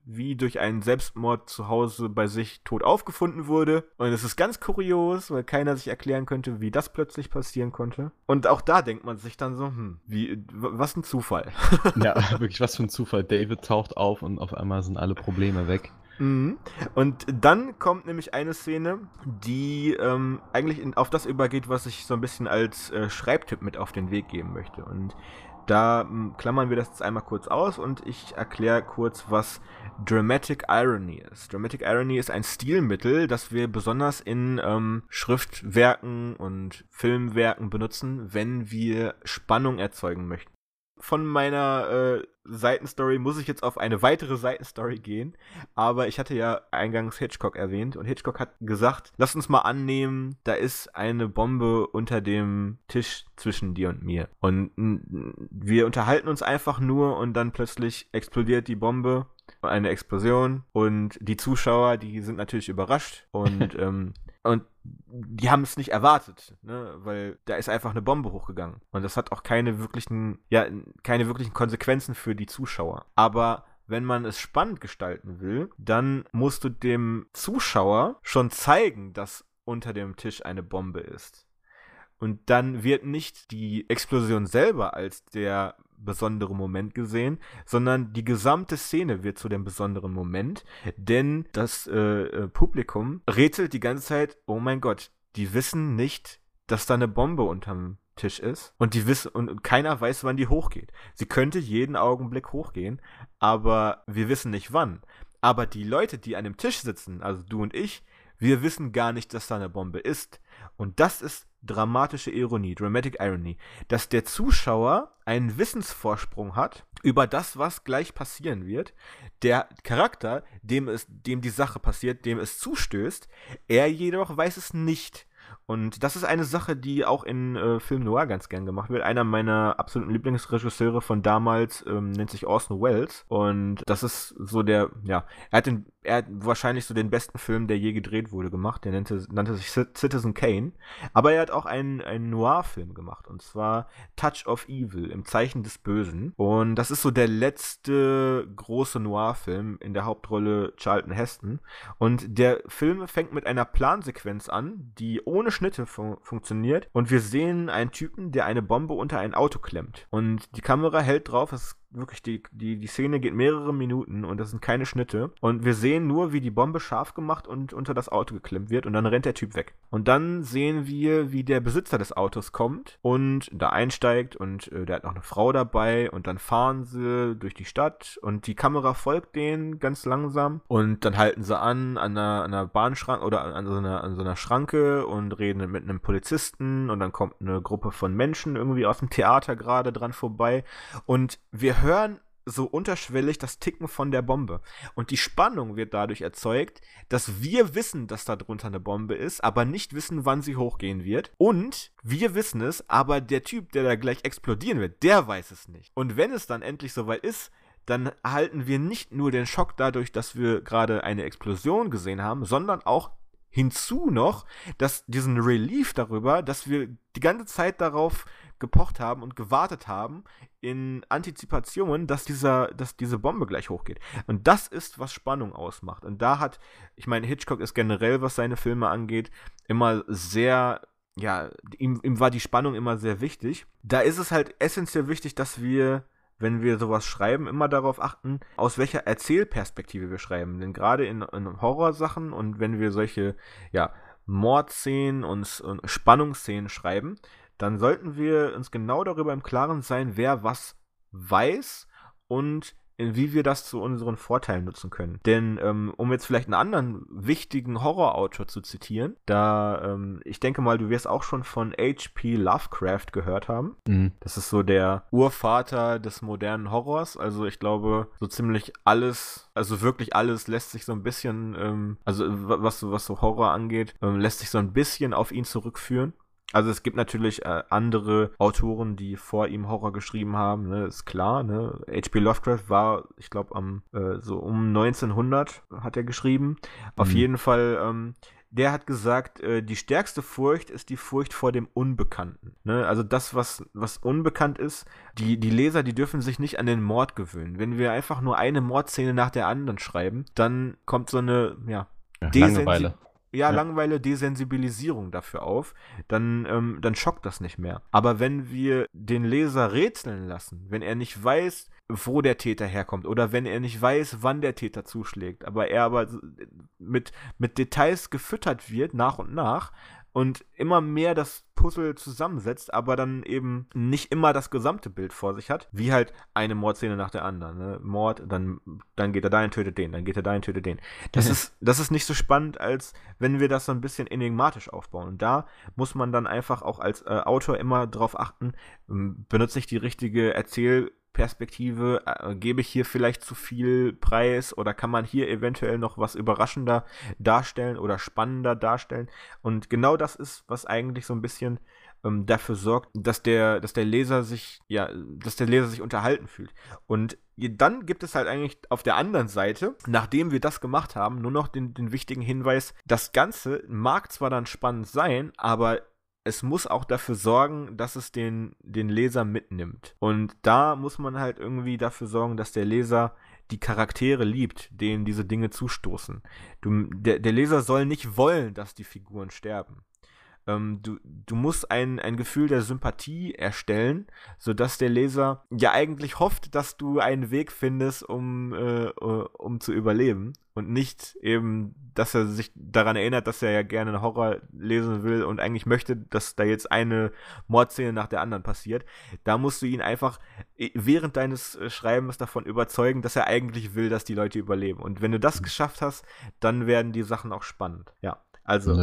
wie durch einen Selbstmord zu Hause bei sich tot aufgefunden wurde. Und es ist ganz kurios, weil keiner sich erklären könnte, wie das plötzlich passieren konnte. Und auch da denkt man sich dann so, hm, wie, was ein Zufall. ja, [LAUGHS] wirklich, was für ein Zufall. David taucht auf und auf einmal sind alle Probleme weg. Mhm. Und dann kommt nämlich eine Szene, die ähm, eigentlich in, auf das übergeht, was ich so ein bisschen als äh, Schreibtipp mit auf den Weg geben möchte. Und da m, klammern wir das jetzt einmal kurz aus und ich erkläre kurz, was Dramatic Irony ist. Dramatic Irony ist ein Stilmittel, das wir besonders in ähm, Schriftwerken und Filmwerken benutzen, wenn wir Spannung erzeugen möchten von meiner äh, Seitenstory muss ich jetzt auf eine weitere Seitenstory gehen. Aber ich hatte ja eingangs Hitchcock erwähnt und Hitchcock hat gesagt, lass uns mal annehmen, da ist eine Bombe unter dem Tisch zwischen dir und mir. Und wir unterhalten uns einfach nur und dann plötzlich explodiert die Bombe eine Explosion und die Zuschauer, die sind natürlich überrascht und [LAUGHS] ähm, und die haben es nicht erwartet, ne? weil da ist einfach eine Bombe hochgegangen. Und das hat auch keine wirklichen, ja, keine wirklichen Konsequenzen für die Zuschauer. Aber wenn man es spannend gestalten will, dann musst du dem Zuschauer schon zeigen, dass unter dem Tisch eine Bombe ist. Und dann wird nicht die Explosion selber als der besondere Moment gesehen, sondern die gesamte Szene wird zu dem besonderen Moment, denn das äh, äh, Publikum rätselt die ganze Zeit, oh mein Gott, die wissen nicht, dass da eine Bombe unterm Tisch ist und die wissen und keiner weiß, wann die hochgeht. Sie könnte jeden Augenblick hochgehen, aber wir wissen nicht wann. Aber die Leute, die an dem Tisch sitzen, also du und ich, wir wissen gar nicht, dass da eine Bombe ist. Und das ist dramatische Ironie, Dramatic Irony, dass der Zuschauer einen Wissensvorsprung hat über das, was gleich passieren wird. Der Charakter, dem es, dem die Sache passiert, dem es zustößt, er jedoch weiß es nicht. Und das ist eine Sache, die auch in äh, Film Noir ganz gern gemacht wird. Einer meiner absoluten Lieblingsregisseure von damals ähm, nennt sich Orson Welles. Und das ist so der, ja, er hat, den, er hat wahrscheinlich so den besten Film, der je gedreht wurde, gemacht. Der nannte, nannte sich Citizen Kane. Aber er hat auch einen, einen Noir-Film gemacht. Und zwar Touch of Evil, im Zeichen des Bösen. Und das ist so der letzte große Noir-Film in der Hauptrolle Charlton Heston. Und der Film fängt mit einer Plansequenz an, die ohne Schnitte fun funktioniert. Und wir sehen einen Typen, der eine Bombe unter ein Auto klemmt. Und die Kamera hält drauf, es wirklich, die, die, die Szene geht mehrere Minuten und das sind keine Schnitte. Und wir sehen nur, wie die Bombe scharf gemacht und unter das Auto geklemmt wird und dann rennt der Typ weg. Und dann sehen wir, wie der Besitzer des Autos kommt und da einsteigt und äh, der hat noch eine Frau dabei und dann fahren sie durch die Stadt und die Kamera folgt denen ganz langsam und dann halten sie an an einer, an einer Bahnschranke oder an, so einer, an so einer Schranke und reden mit einem Polizisten und dann kommt eine Gruppe von Menschen irgendwie aus dem Theater gerade dran vorbei und wir hören so unterschwellig das Ticken von der Bombe. Und die Spannung wird dadurch erzeugt, dass wir wissen, dass da drunter eine Bombe ist, aber nicht wissen, wann sie hochgehen wird. Und wir wissen es, aber der Typ, der da gleich explodieren wird, der weiß es nicht. Und wenn es dann endlich soweit ist, dann erhalten wir nicht nur den Schock dadurch, dass wir gerade eine Explosion gesehen haben, sondern auch hinzu noch, dass diesen Relief darüber, dass wir die ganze Zeit darauf gepocht haben und gewartet haben in Antizipation, dass dieser, dass diese Bombe gleich hochgeht. Und das ist, was Spannung ausmacht. Und da hat, ich meine, Hitchcock ist generell, was seine Filme angeht, immer sehr ja, ihm, ihm war die Spannung immer sehr wichtig. Da ist es halt essentiell wichtig, dass wir wenn wir sowas schreiben, immer darauf achten, aus welcher Erzählperspektive wir schreiben. Denn gerade in, in Horrorsachen und wenn wir solche, ja, Mordszenen und, und Spannungsszenen schreiben, dann sollten wir uns genau darüber im Klaren sein, wer was weiß und wie wir das zu unseren Vorteilen nutzen können. Denn ähm, um jetzt vielleicht einen anderen wichtigen Horrorautor zu zitieren, da ähm, ich denke mal, du wirst auch schon von H.P. Lovecraft gehört haben. Mhm. Das ist so der Urvater des modernen Horrors. Also ich glaube, so ziemlich alles, also wirklich alles lässt sich so ein bisschen, ähm, also was, was so Horror angeht, ähm, lässt sich so ein bisschen auf ihn zurückführen. Also es gibt natürlich äh, andere Autoren, die vor ihm Horror geschrieben haben, ne, ist klar. Ne? H.P. Lovecraft war, ich glaube, am äh, so um 1900 hat er geschrieben. Auf mhm. jeden Fall, ähm, der hat gesagt, äh, die stärkste Furcht ist die Furcht vor dem Unbekannten. Ne? Also das, was, was unbekannt ist, die, die Leser, die dürfen sich nicht an den Mord gewöhnen. Wenn wir einfach nur eine Mordszene nach der anderen schreiben, dann kommt so eine, ja, ja Langeweile ja. Langeweile, Desensibilisierung dafür auf, dann, ähm, dann schockt das nicht mehr. Aber wenn wir den Leser rätseln lassen, wenn er nicht weiß, wo der Täter herkommt oder wenn er nicht weiß, wann der Täter zuschlägt, aber er aber mit, mit Details gefüttert wird, nach und nach, und immer mehr das Puzzle zusammensetzt, aber dann eben nicht immer das gesamte Bild vor sich hat, wie halt eine Mordszene nach der anderen. Ne? Mord, dann, dann geht er dahin, tötet den, dann geht er dahin, tötet den. Das, ist, das ist nicht so spannend, als wenn wir das so ein bisschen enigmatisch aufbauen. Und da muss man dann einfach auch als äh, Autor immer drauf achten, ähm, benutze ich die richtige Erzähl- Perspektive, äh, gebe ich hier vielleicht zu viel Preis oder kann man hier eventuell noch was überraschender darstellen oder spannender darstellen? Und genau das ist, was eigentlich so ein bisschen ähm, dafür sorgt, dass der, dass der Leser sich, ja, dass der Leser sich unterhalten fühlt. Und dann gibt es halt eigentlich auf der anderen Seite, nachdem wir das gemacht haben, nur noch den, den wichtigen Hinweis, das Ganze mag zwar dann spannend sein, aber es muss auch dafür sorgen, dass es den, den Leser mitnimmt. Und da muss man halt irgendwie dafür sorgen, dass der Leser die Charaktere liebt, denen diese Dinge zustoßen. Du, der, der Leser soll nicht wollen, dass die Figuren sterben. Ähm, du, du musst ein, ein Gefühl der Sympathie erstellen, sodass der Leser ja eigentlich hofft, dass du einen Weg findest, um, äh, um zu überleben. Und nicht eben, dass er sich daran erinnert, dass er ja gerne einen Horror lesen will und eigentlich möchte, dass da jetzt eine Mordszene nach der anderen passiert. Da musst du ihn einfach während deines äh, Schreibens davon überzeugen, dass er eigentlich will, dass die Leute überleben. Und wenn du das geschafft hast, dann werden die Sachen auch spannend. Ja. Also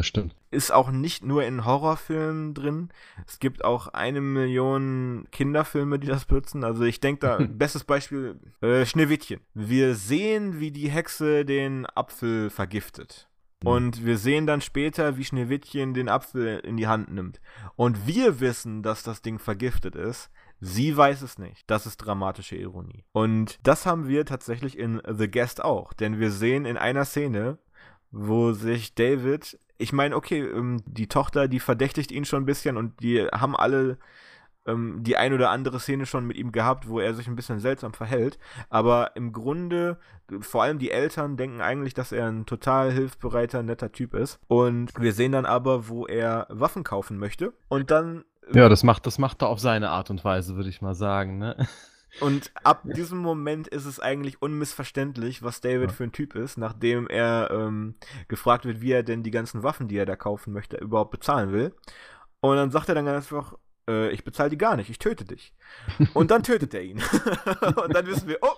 ist auch nicht nur in Horrorfilmen drin. Es gibt auch eine Million Kinderfilme, die das benutzen. Also ich denke da, [LAUGHS] bestes Beispiel, äh, Schneewittchen. Wir sehen, wie die Hexe den Apfel vergiftet. Mhm. Und wir sehen dann später, wie Schneewittchen den Apfel in die Hand nimmt. Und wir wissen, dass das Ding vergiftet ist. Sie weiß es nicht. Das ist dramatische Ironie. Und das haben wir tatsächlich in The Guest auch. Denn wir sehen in einer Szene, wo sich David, ich meine, okay, ähm, die Tochter, die verdächtigt ihn schon ein bisschen und die haben alle ähm, die ein oder andere Szene schon mit ihm gehabt, wo er sich ein bisschen seltsam verhält. Aber im Grunde, vor allem die Eltern denken eigentlich, dass er ein total hilfsbereiter, netter Typ ist. Und wir sehen dann aber, wo er Waffen kaufen möchte. Und dann. Ja, das macht, das macht er auf seine Art und Weise, würde ich mal sagen, ne? [LAUGHS] Und ab diesem Moment ist es eigentlich unmissverständlich, was David für ein Typ ist, nachdem er ähm, gefragt wird, wie er denn die ganzen Waffen, die er da kaufen möchte, überhaupt bezahlen will. Und dann sagt er dann ganz einfach, äh, ich bezahle die gar nicht, ich töte dich. Und dann tötet er ihn. [LAUGHS] und dann wissen wir, oh,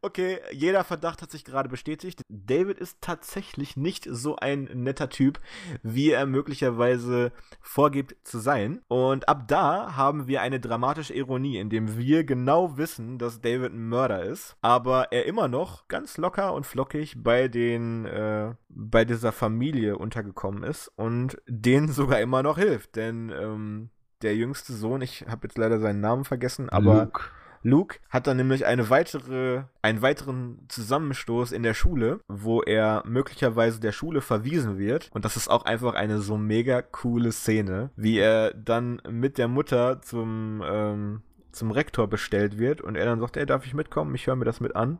Okay, jeder Verdacht hat sich gerade bestätigt. David ist tatsächlich nicht so ein netter Typ, wie er möglicherweise vorgibt zu sein. Und ab da haben wir eine dramatische Ironie, in dem wir genau wissen, dass David ein Mörder ist, aber er immer noch ganz locker und flockig bei den äh, bei dieser Familie untergekommen ist und denen sogar immer noch hilft, denn ähm, der jüngste Sohn, ich habe jetzt leider seinen Namen vergessen, aber Luke. Luke hat dann nämlich eine weitere, einen weiteren Zusammenstoß in der Schule, wo er möglicherweise der Schule verwiesen wird. Und das ist auch einfach eine so mega coole Szene, wie er dann mit der Mutter zum, ähm, zum Rektor bestellt wird und er dann sagt, ey, darf ich mitkommen? Ich höre mir das mit an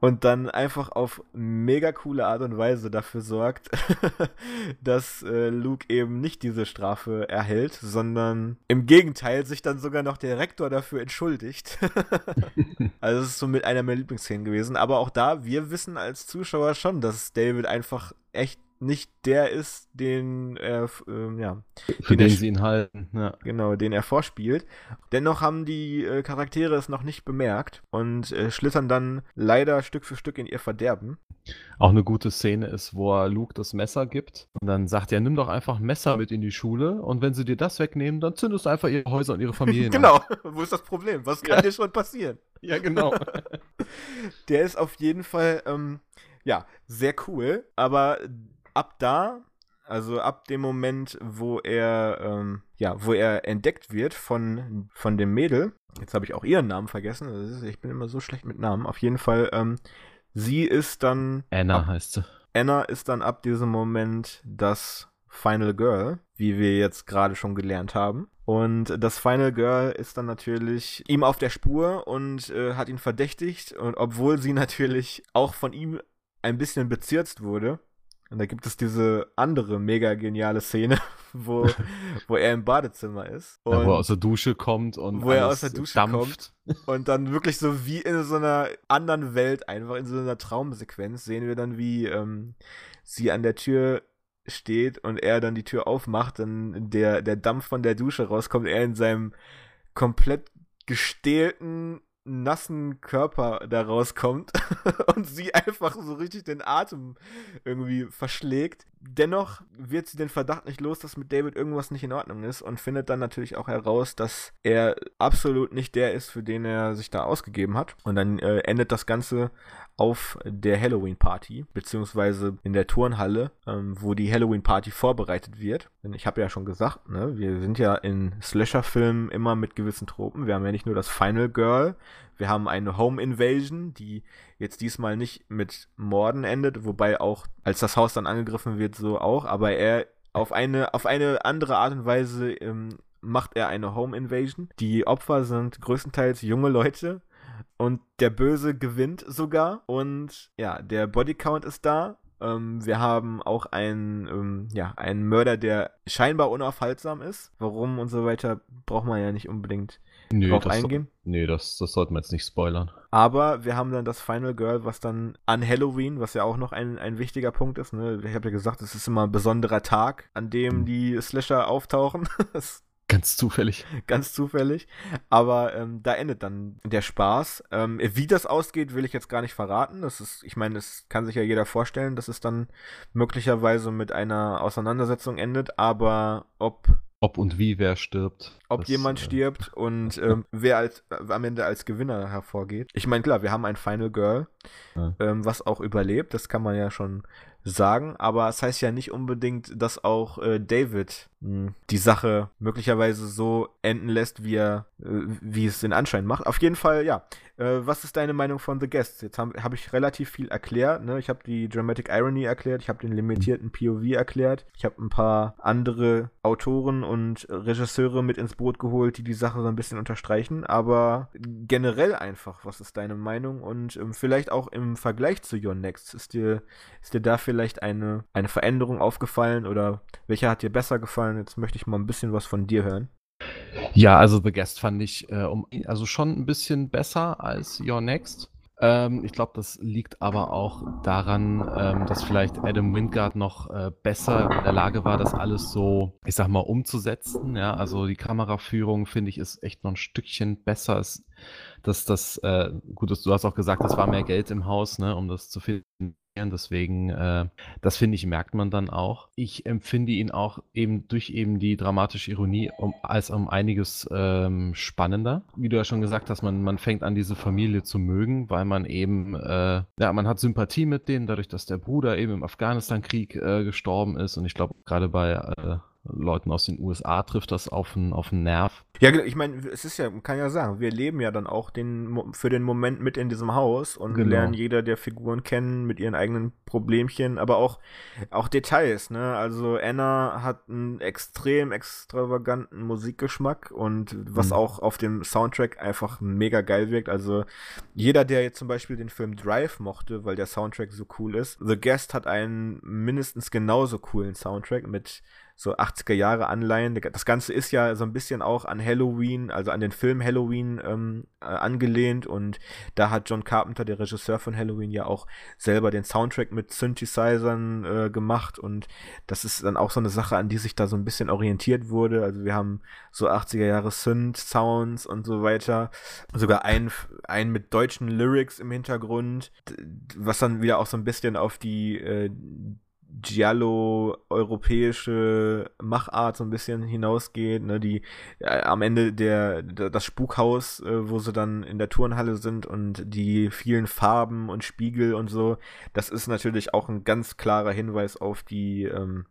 und dann einfach auf mega coole Art und Weise dafür sorgt, [LAUGHS] dass äh, Luke eben nicht diese Strafe erhält, sondern im Gegenteil sich dann sogar noch der Rektor dafür entschuldigt. [LAUGHS] also es ist so mit einer meiner Lieblingsszenen gewesen. Aber auch da, wir wissen als Zuschauer schon, dass David einfach echt nicht der ist, den er, äh, ja, für den, den sie ihn halten. Ja. Genau, den er vorspielt. Dennoch haben die äh, Charaktere es noch nicht bemerkt und äh, schlittern dann leider Stück für Stück in ihr Verderben. Auch eine gute Szene ist, wo er Luke das Messer gibt und dann sagt er, nimm doch einfach ein Messer mit in die Schule und wenn sie dir das wegnehmen, dann zündest du einfach ihre Häuser und ihre Familien [LAUGHS] Genau, [LAUGHS] wo ist das Problem? Was kann ja. dir schon passieren? Ja, genau. [LAUGHS] Der ist auf jeden Fall, ähm, ja, sehr cool, aber ab da, also ab dem Moment, wo er, ähm, ja, wo er entdeckt wird von, von dem Mädel, jetzt habe ich auch ihren Namen vergessen, ist, ich bin immer so schlecht mit Namen, auf jeden Fall, ähm, sie ist dann. Anna ab, heißt sie. Anna ist dann ab diesem Moment das Final Girl, wie wir jetzt gerade schon gelernt haben. Und das Final Girl ist dann natürlich ihm auf der Spur und äh, hat ihn verdächtigt. Und obwohl sie natürlich auch von ihm ein bisschen bezirzt wurde, und da gibt es diese andere mega geniale Szene, [LAUGHS] wo, [LAUGHS] wo er im Badezimmer ist. Und ja, wo er aus der Dusche kommt und wo er aus der Dusche dampft. kommt. Und dann wirklich so wie in so einer anderen Welt, einfach in so einer Traumsequenz, sehen wir dann, wie ähm, sie an der Tür steht und er dann die Tür aufmacht, dann der, der Dampf von der Dusche rauskommt, er in seinem komplett gestählten nassen Körper da rauskommt [LAUGHS] und sie einfach so richtig den Atem irgendwie verschlägt. Dennoch wird sie den Verdacht nicht los, dass mit David irgendwas nicht in Ordnung ist und findet dann natürlich auch heraus, dass er absolut nicht der ist, für den er sich da ausgegeben hat. Und dann äh, endet das Ganze auf der Halloween-Party, beziehungsweise in der Turnhalle, ähm, wo die Halloween-Party vorbereitet wird. Denn ich habe ja schon gesagt, ne, wir sind ja in Slasher-Filmen immer mit gewissen Tropen. Wir haben ja nicht nur das Final Girl, wir haben eine Home Invasion, die jetzt diesmal nicht mit Morden endet, wobei auch, als das Haus dann angegriffen wird, so auch, aber er auf eine, auf eine andere Art und Weise ähm, macht er eine Home Invasion. Die Opfer sind größtenteils junge Leute, und der Böse gewinnt sogar. Und ja, der Bodycount ist da. Ähm, wir haben auch einen, ähm, ja, einen Mörder, der scheinbar unaufhaltsam ist. Warum und so weiter braucht man ja nicht unbedingt nee, drauf eingehen. So, nee, das, das sollte man jetzt nicht spoilern. Aber wir haben dann das Final Girl, was dann an Halloween, was ja auch noch ein, ein wichtiger Punkt ist. Ne? Ich habe ja gesagt, es ist immer ein besonderer Tag, an dem mhm. die Slasher auftauchen. [LAUGHS] Ganz zufällig. Ganz zufällig. Aber ähm, da endet dann der Spaß. Ähm, wie das ausgeht, will ich jetzt gar nicht verraten. Das ist, ich meine, es kann sich ja jeder vorstellen, dass es dann möglicherweise mit einer Auseinandersetzung endet. Aber ob ob und wie wer stirbt. Ob das, jemand äh, stirbt [LAUGHS] und ähm, wer als, äh, am Ende als Gewinner hervorgeht. Ich meine, klar, wir haben ein Final Girl, ja. ähm, was auch überlebt. Das kann man ja schon sagen, aber es das heißt ja nicht unbedingt, dass auch äh, David mh, hm, die Sache möglicherweise so enden lässt, wie er, äh, wie es den Anschein macht. Auf jeden Fall, ja. Äh, was ist deine Meinung von The Guests? Jetzt habe hab ich relativ viel erklärt. Ne? Ich habe die Dramatic Irony erklärt, ich habe den limitierten POV erklärt, ich habe ein paar andere Autoren und Regisseure mit ins Boot geholt, die die Sache so ein bisschen unterstreichen. Aber generell einfach, was ist deine Meinung? Und ähm, vielleicht auch im Vergleich zu Your Next, ist dir, ist dir da vielleicht eine, eine Veränderung aufgefallen oder welcher hat dir besser gefallen? Jetzt möchte ich mal ein bisschen was von dir hören. Ja, also The Guest fand ich äh, um, also schon ein bisschen besser als Your Next. Ähm, ich glaube, das liegt aber auch daran, ähm, dass vielleicht Adam Wingard noch äh, besser in der Lage war, das alles so, ich sag mal, umzusetzen. Ja, also die Kameraführung finde ich ist echt noch ein Stückchen besser. Es, dass das, äh, gut, du hast auch gesagt, es war mehr Geld im Haus, ne, um das zu filmen. Deswegen, äh, das finde ich, merkt man dann auch. Ich empfinde ihn auch eben durch eben die dramatische Ironie um, als um einiges ähm, spannender. Wie du ja schon gesagt hast, man, man fängt an, diese Familie zu mögen, weil man eben, äh, ja, man hat Sympathie mit denen, dadurch, dass der Bruder eben im Afghanistan-Krieg äh, gestorben ist. Und ich glaube, gerade bei äh, Leuten aus den USA trifft das auf einen, auf einen Nerv. Ja, ich meine, es ist ja, man kann ja sagen, wir leben ja dann auch den, für den Moment mit in diesem Haus und genau. lernen jeder der Figuren kennen mit ihren eigenen Problemchen, aber auch, auch Details, ne? Also Anna hat einen extrem extravaganten Musikgeschmack und was mhm. auch auf dem Soundtrack einfach mega geil wirkt. Also jeder, der jetzt zum Beispiel den Film Drive mochte, weil der Soundtrack so cool ist, The Guest hat einen mindestens genauso coolen Soundtrack mit so 80er Jahre Anleihen. Das Ganze ist ja so ein bisschen auch an Halloween, also an den Film Halloween ähm, äh, angelehnt und da hat John Carpenter, der Regisseur von Halloween, ja auch selber den Soundtrack mit Synthesizern äh, gemacht und das ist dann auch so eine Sache, an die sich da so ein bisschen orientiert wurde. Also wir haben so 80er Jahre Synth-Sounds und so weiter. Sogar ein, ein mit deutschen Lyrics im Hintergrund, was dann wieder auch so ein bisschen auf die äh, Giallo-europäische Machart so ein bisschen hinausgeht, ne, die äh, am Ende der, der, das Spukhaus, äh, wo sie dann in der Turnhalle sind und die vielen Farben und Spiegel und so, das ist natürlich auch ein ganz klarer Hinweis auf die ähm,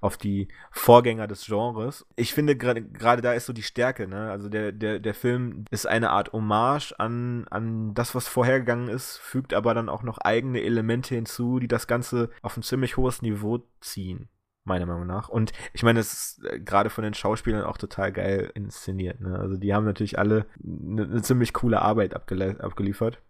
auf die Vorgänger des Genres. Ich finde gerade da ist so die Stärke, ne? Also der, der, der Film ist eine Art Hommage an, an das, was vorhergegangen ist, fügt aber dann auch noch eigene Elemente hinzu, die das Ganze auf ein ziemlich hohes Niveau ziehen meiner Meinung nach. Und ich meine, es ist äh, gerade von den Schauspielern auch total geil inszeniert. Ne? Also die haben natürlich alle eine, eine ziemlich coole Arbeit abgeliefert.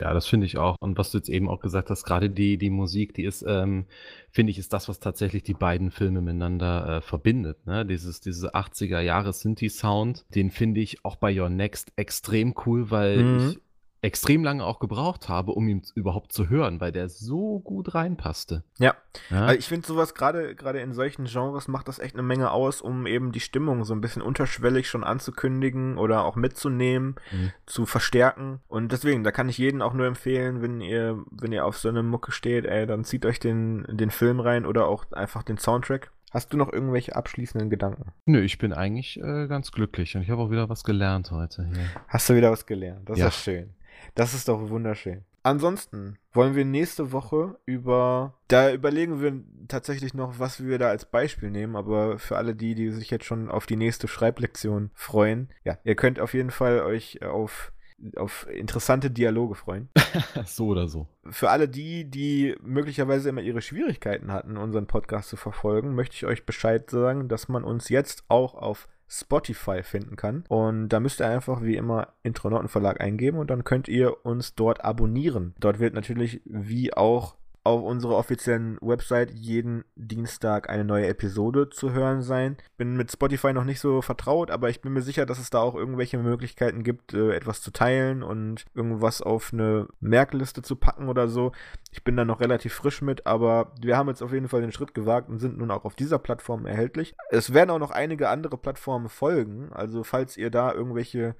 Ja, das finde ich auch. Und was du jetzt eben auch gesagt hast, gerade die, die Musik, die ist, ähm, finde ich, ist das, was tatsächlich die beiden Filme miteinander äh, verbindet. Ne? Dieses, diese 80er Jahre Synthi-Sound, den finde ich auch bei Your Next extrem cool, weil mhm. ich extrem lange auch gebraucht habe, um ihn überhaupt zu hören, weil der so gut reinpasste. Ja. ja? Also ich finde sowas gerade gerade in solchen Genres macht das echt eine Menge aus, um eben die Stimmung so ein bisschen unterschwellig schon anzukündigen oder auch mitzunehmen, mhm. zu verstärken. Und deswegen, da kann ich jeden auch nur empfehlen, wenn ihr wenn ihr auf so eine Mucke steht, ey, dann zieht euch den den Film rein oder auch einfach den Soundtrack. Hast du noch irgendwelche abschließenden Gedanken? Nö, ich bin eigentlich äh, ganz glücklich und ich habe auch wieder was gelernt heute hier. Hast du wieder was gelernt? Das ja. ist schön. Das ist doch wunderschön. Ansonsten wollen wir nächste Woche über. Da überlegen wir tatsächlich noch, was wir da als Beispiel nehmen, aber für alle die, die sich jetzt schon auf die nächste Schreiblektion freuen, ja, ihr könnt auf jeden Fall euch auf auf interessante Dialoge freuen. [LAUGHS] so oder so. Für alle die, die möglicherweise immer ihre Schwierigkeiten hatten, unseren Podcast zu verfolgen, möchte ich euch Bescheid sagen, dass man uns jetzt auch auf Spotify finden kann. Und da müsst ihr einfach wie immer Intronauten Verlag eingeben und dann könnt ihr uns dort abonnieren. Dort wird natürlich wie auch auf unserer offiziellen Website jeden Dienstag eine neue Episode zu hören sein. Bin mit Spotify noch nicht so vertraut, aber ich bin mir sicher, dass es da auch irgendwelche Möglichkeiten gibt, äh, etwas zu teilen und irgendwas auf eine Merkliste zu packen oder so. Ich bin da noch relativ frisch mit, aber wir haben jetzt auf jeden Fall den Schritt gewagt und sind nun auch auf dieser Plattform erhältlich. Es werden auch noch einige andere Plattformen folgen, also falls ihr da irgendwelche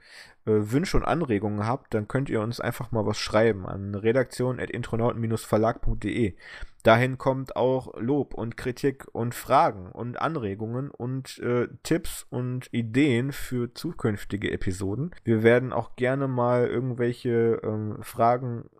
äh, Wünsche und Anregungen habt, dann könnt ihr uns einfach mal was schreiben an redaktion.intronauten-verlag.de. Dahin kommt auch Lob und Kritik und Fragen und Anregungen und äh, Tipps und Ideen für zukünftige Episoden. Wir werden auch gerne mal irgendwelche ähm, Fragen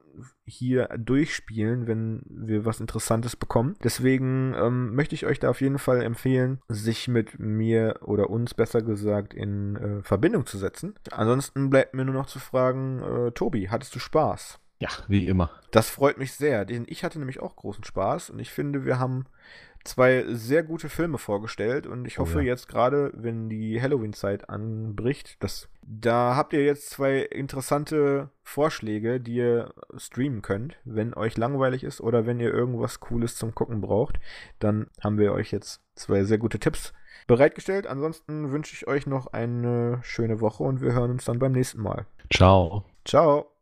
hier durchspielen, wenn wir was Interessantes bekommen. Deswegen ähm, möchte ich euch da auf jeden Fall empfehlen, sich mit mir oder uns besser gesagt in äh, Verbindung zu setzen. Ansonsten bleibt mir nur noch zu fragen, äh, Tobi, hattest du Spaß? Ja, wie immer. Das freut mich sehr. Ich hatte nämlich auch großen Spaß und ich finde, wir haben zwei sehr gute Filme vorgestellt und ich oh hoffe oh ja. jetzt gerade, wenn die Halloween-Zeit anbricht, dass da habt ihr jetzt zwei interessante Vorschläge, die ihr streamen könnt, wenn euch langweilig ist oder wenn ihr irgendwas Cooles zum Gucken braucht, dann haben wir euch jetzt zwei sehr gute Tipps bereitgestellt. Ansonsten wünsche ich euch noch eine schöne Woche und wir hören uns dann beim nächsten Mal. Ciao. Ciao.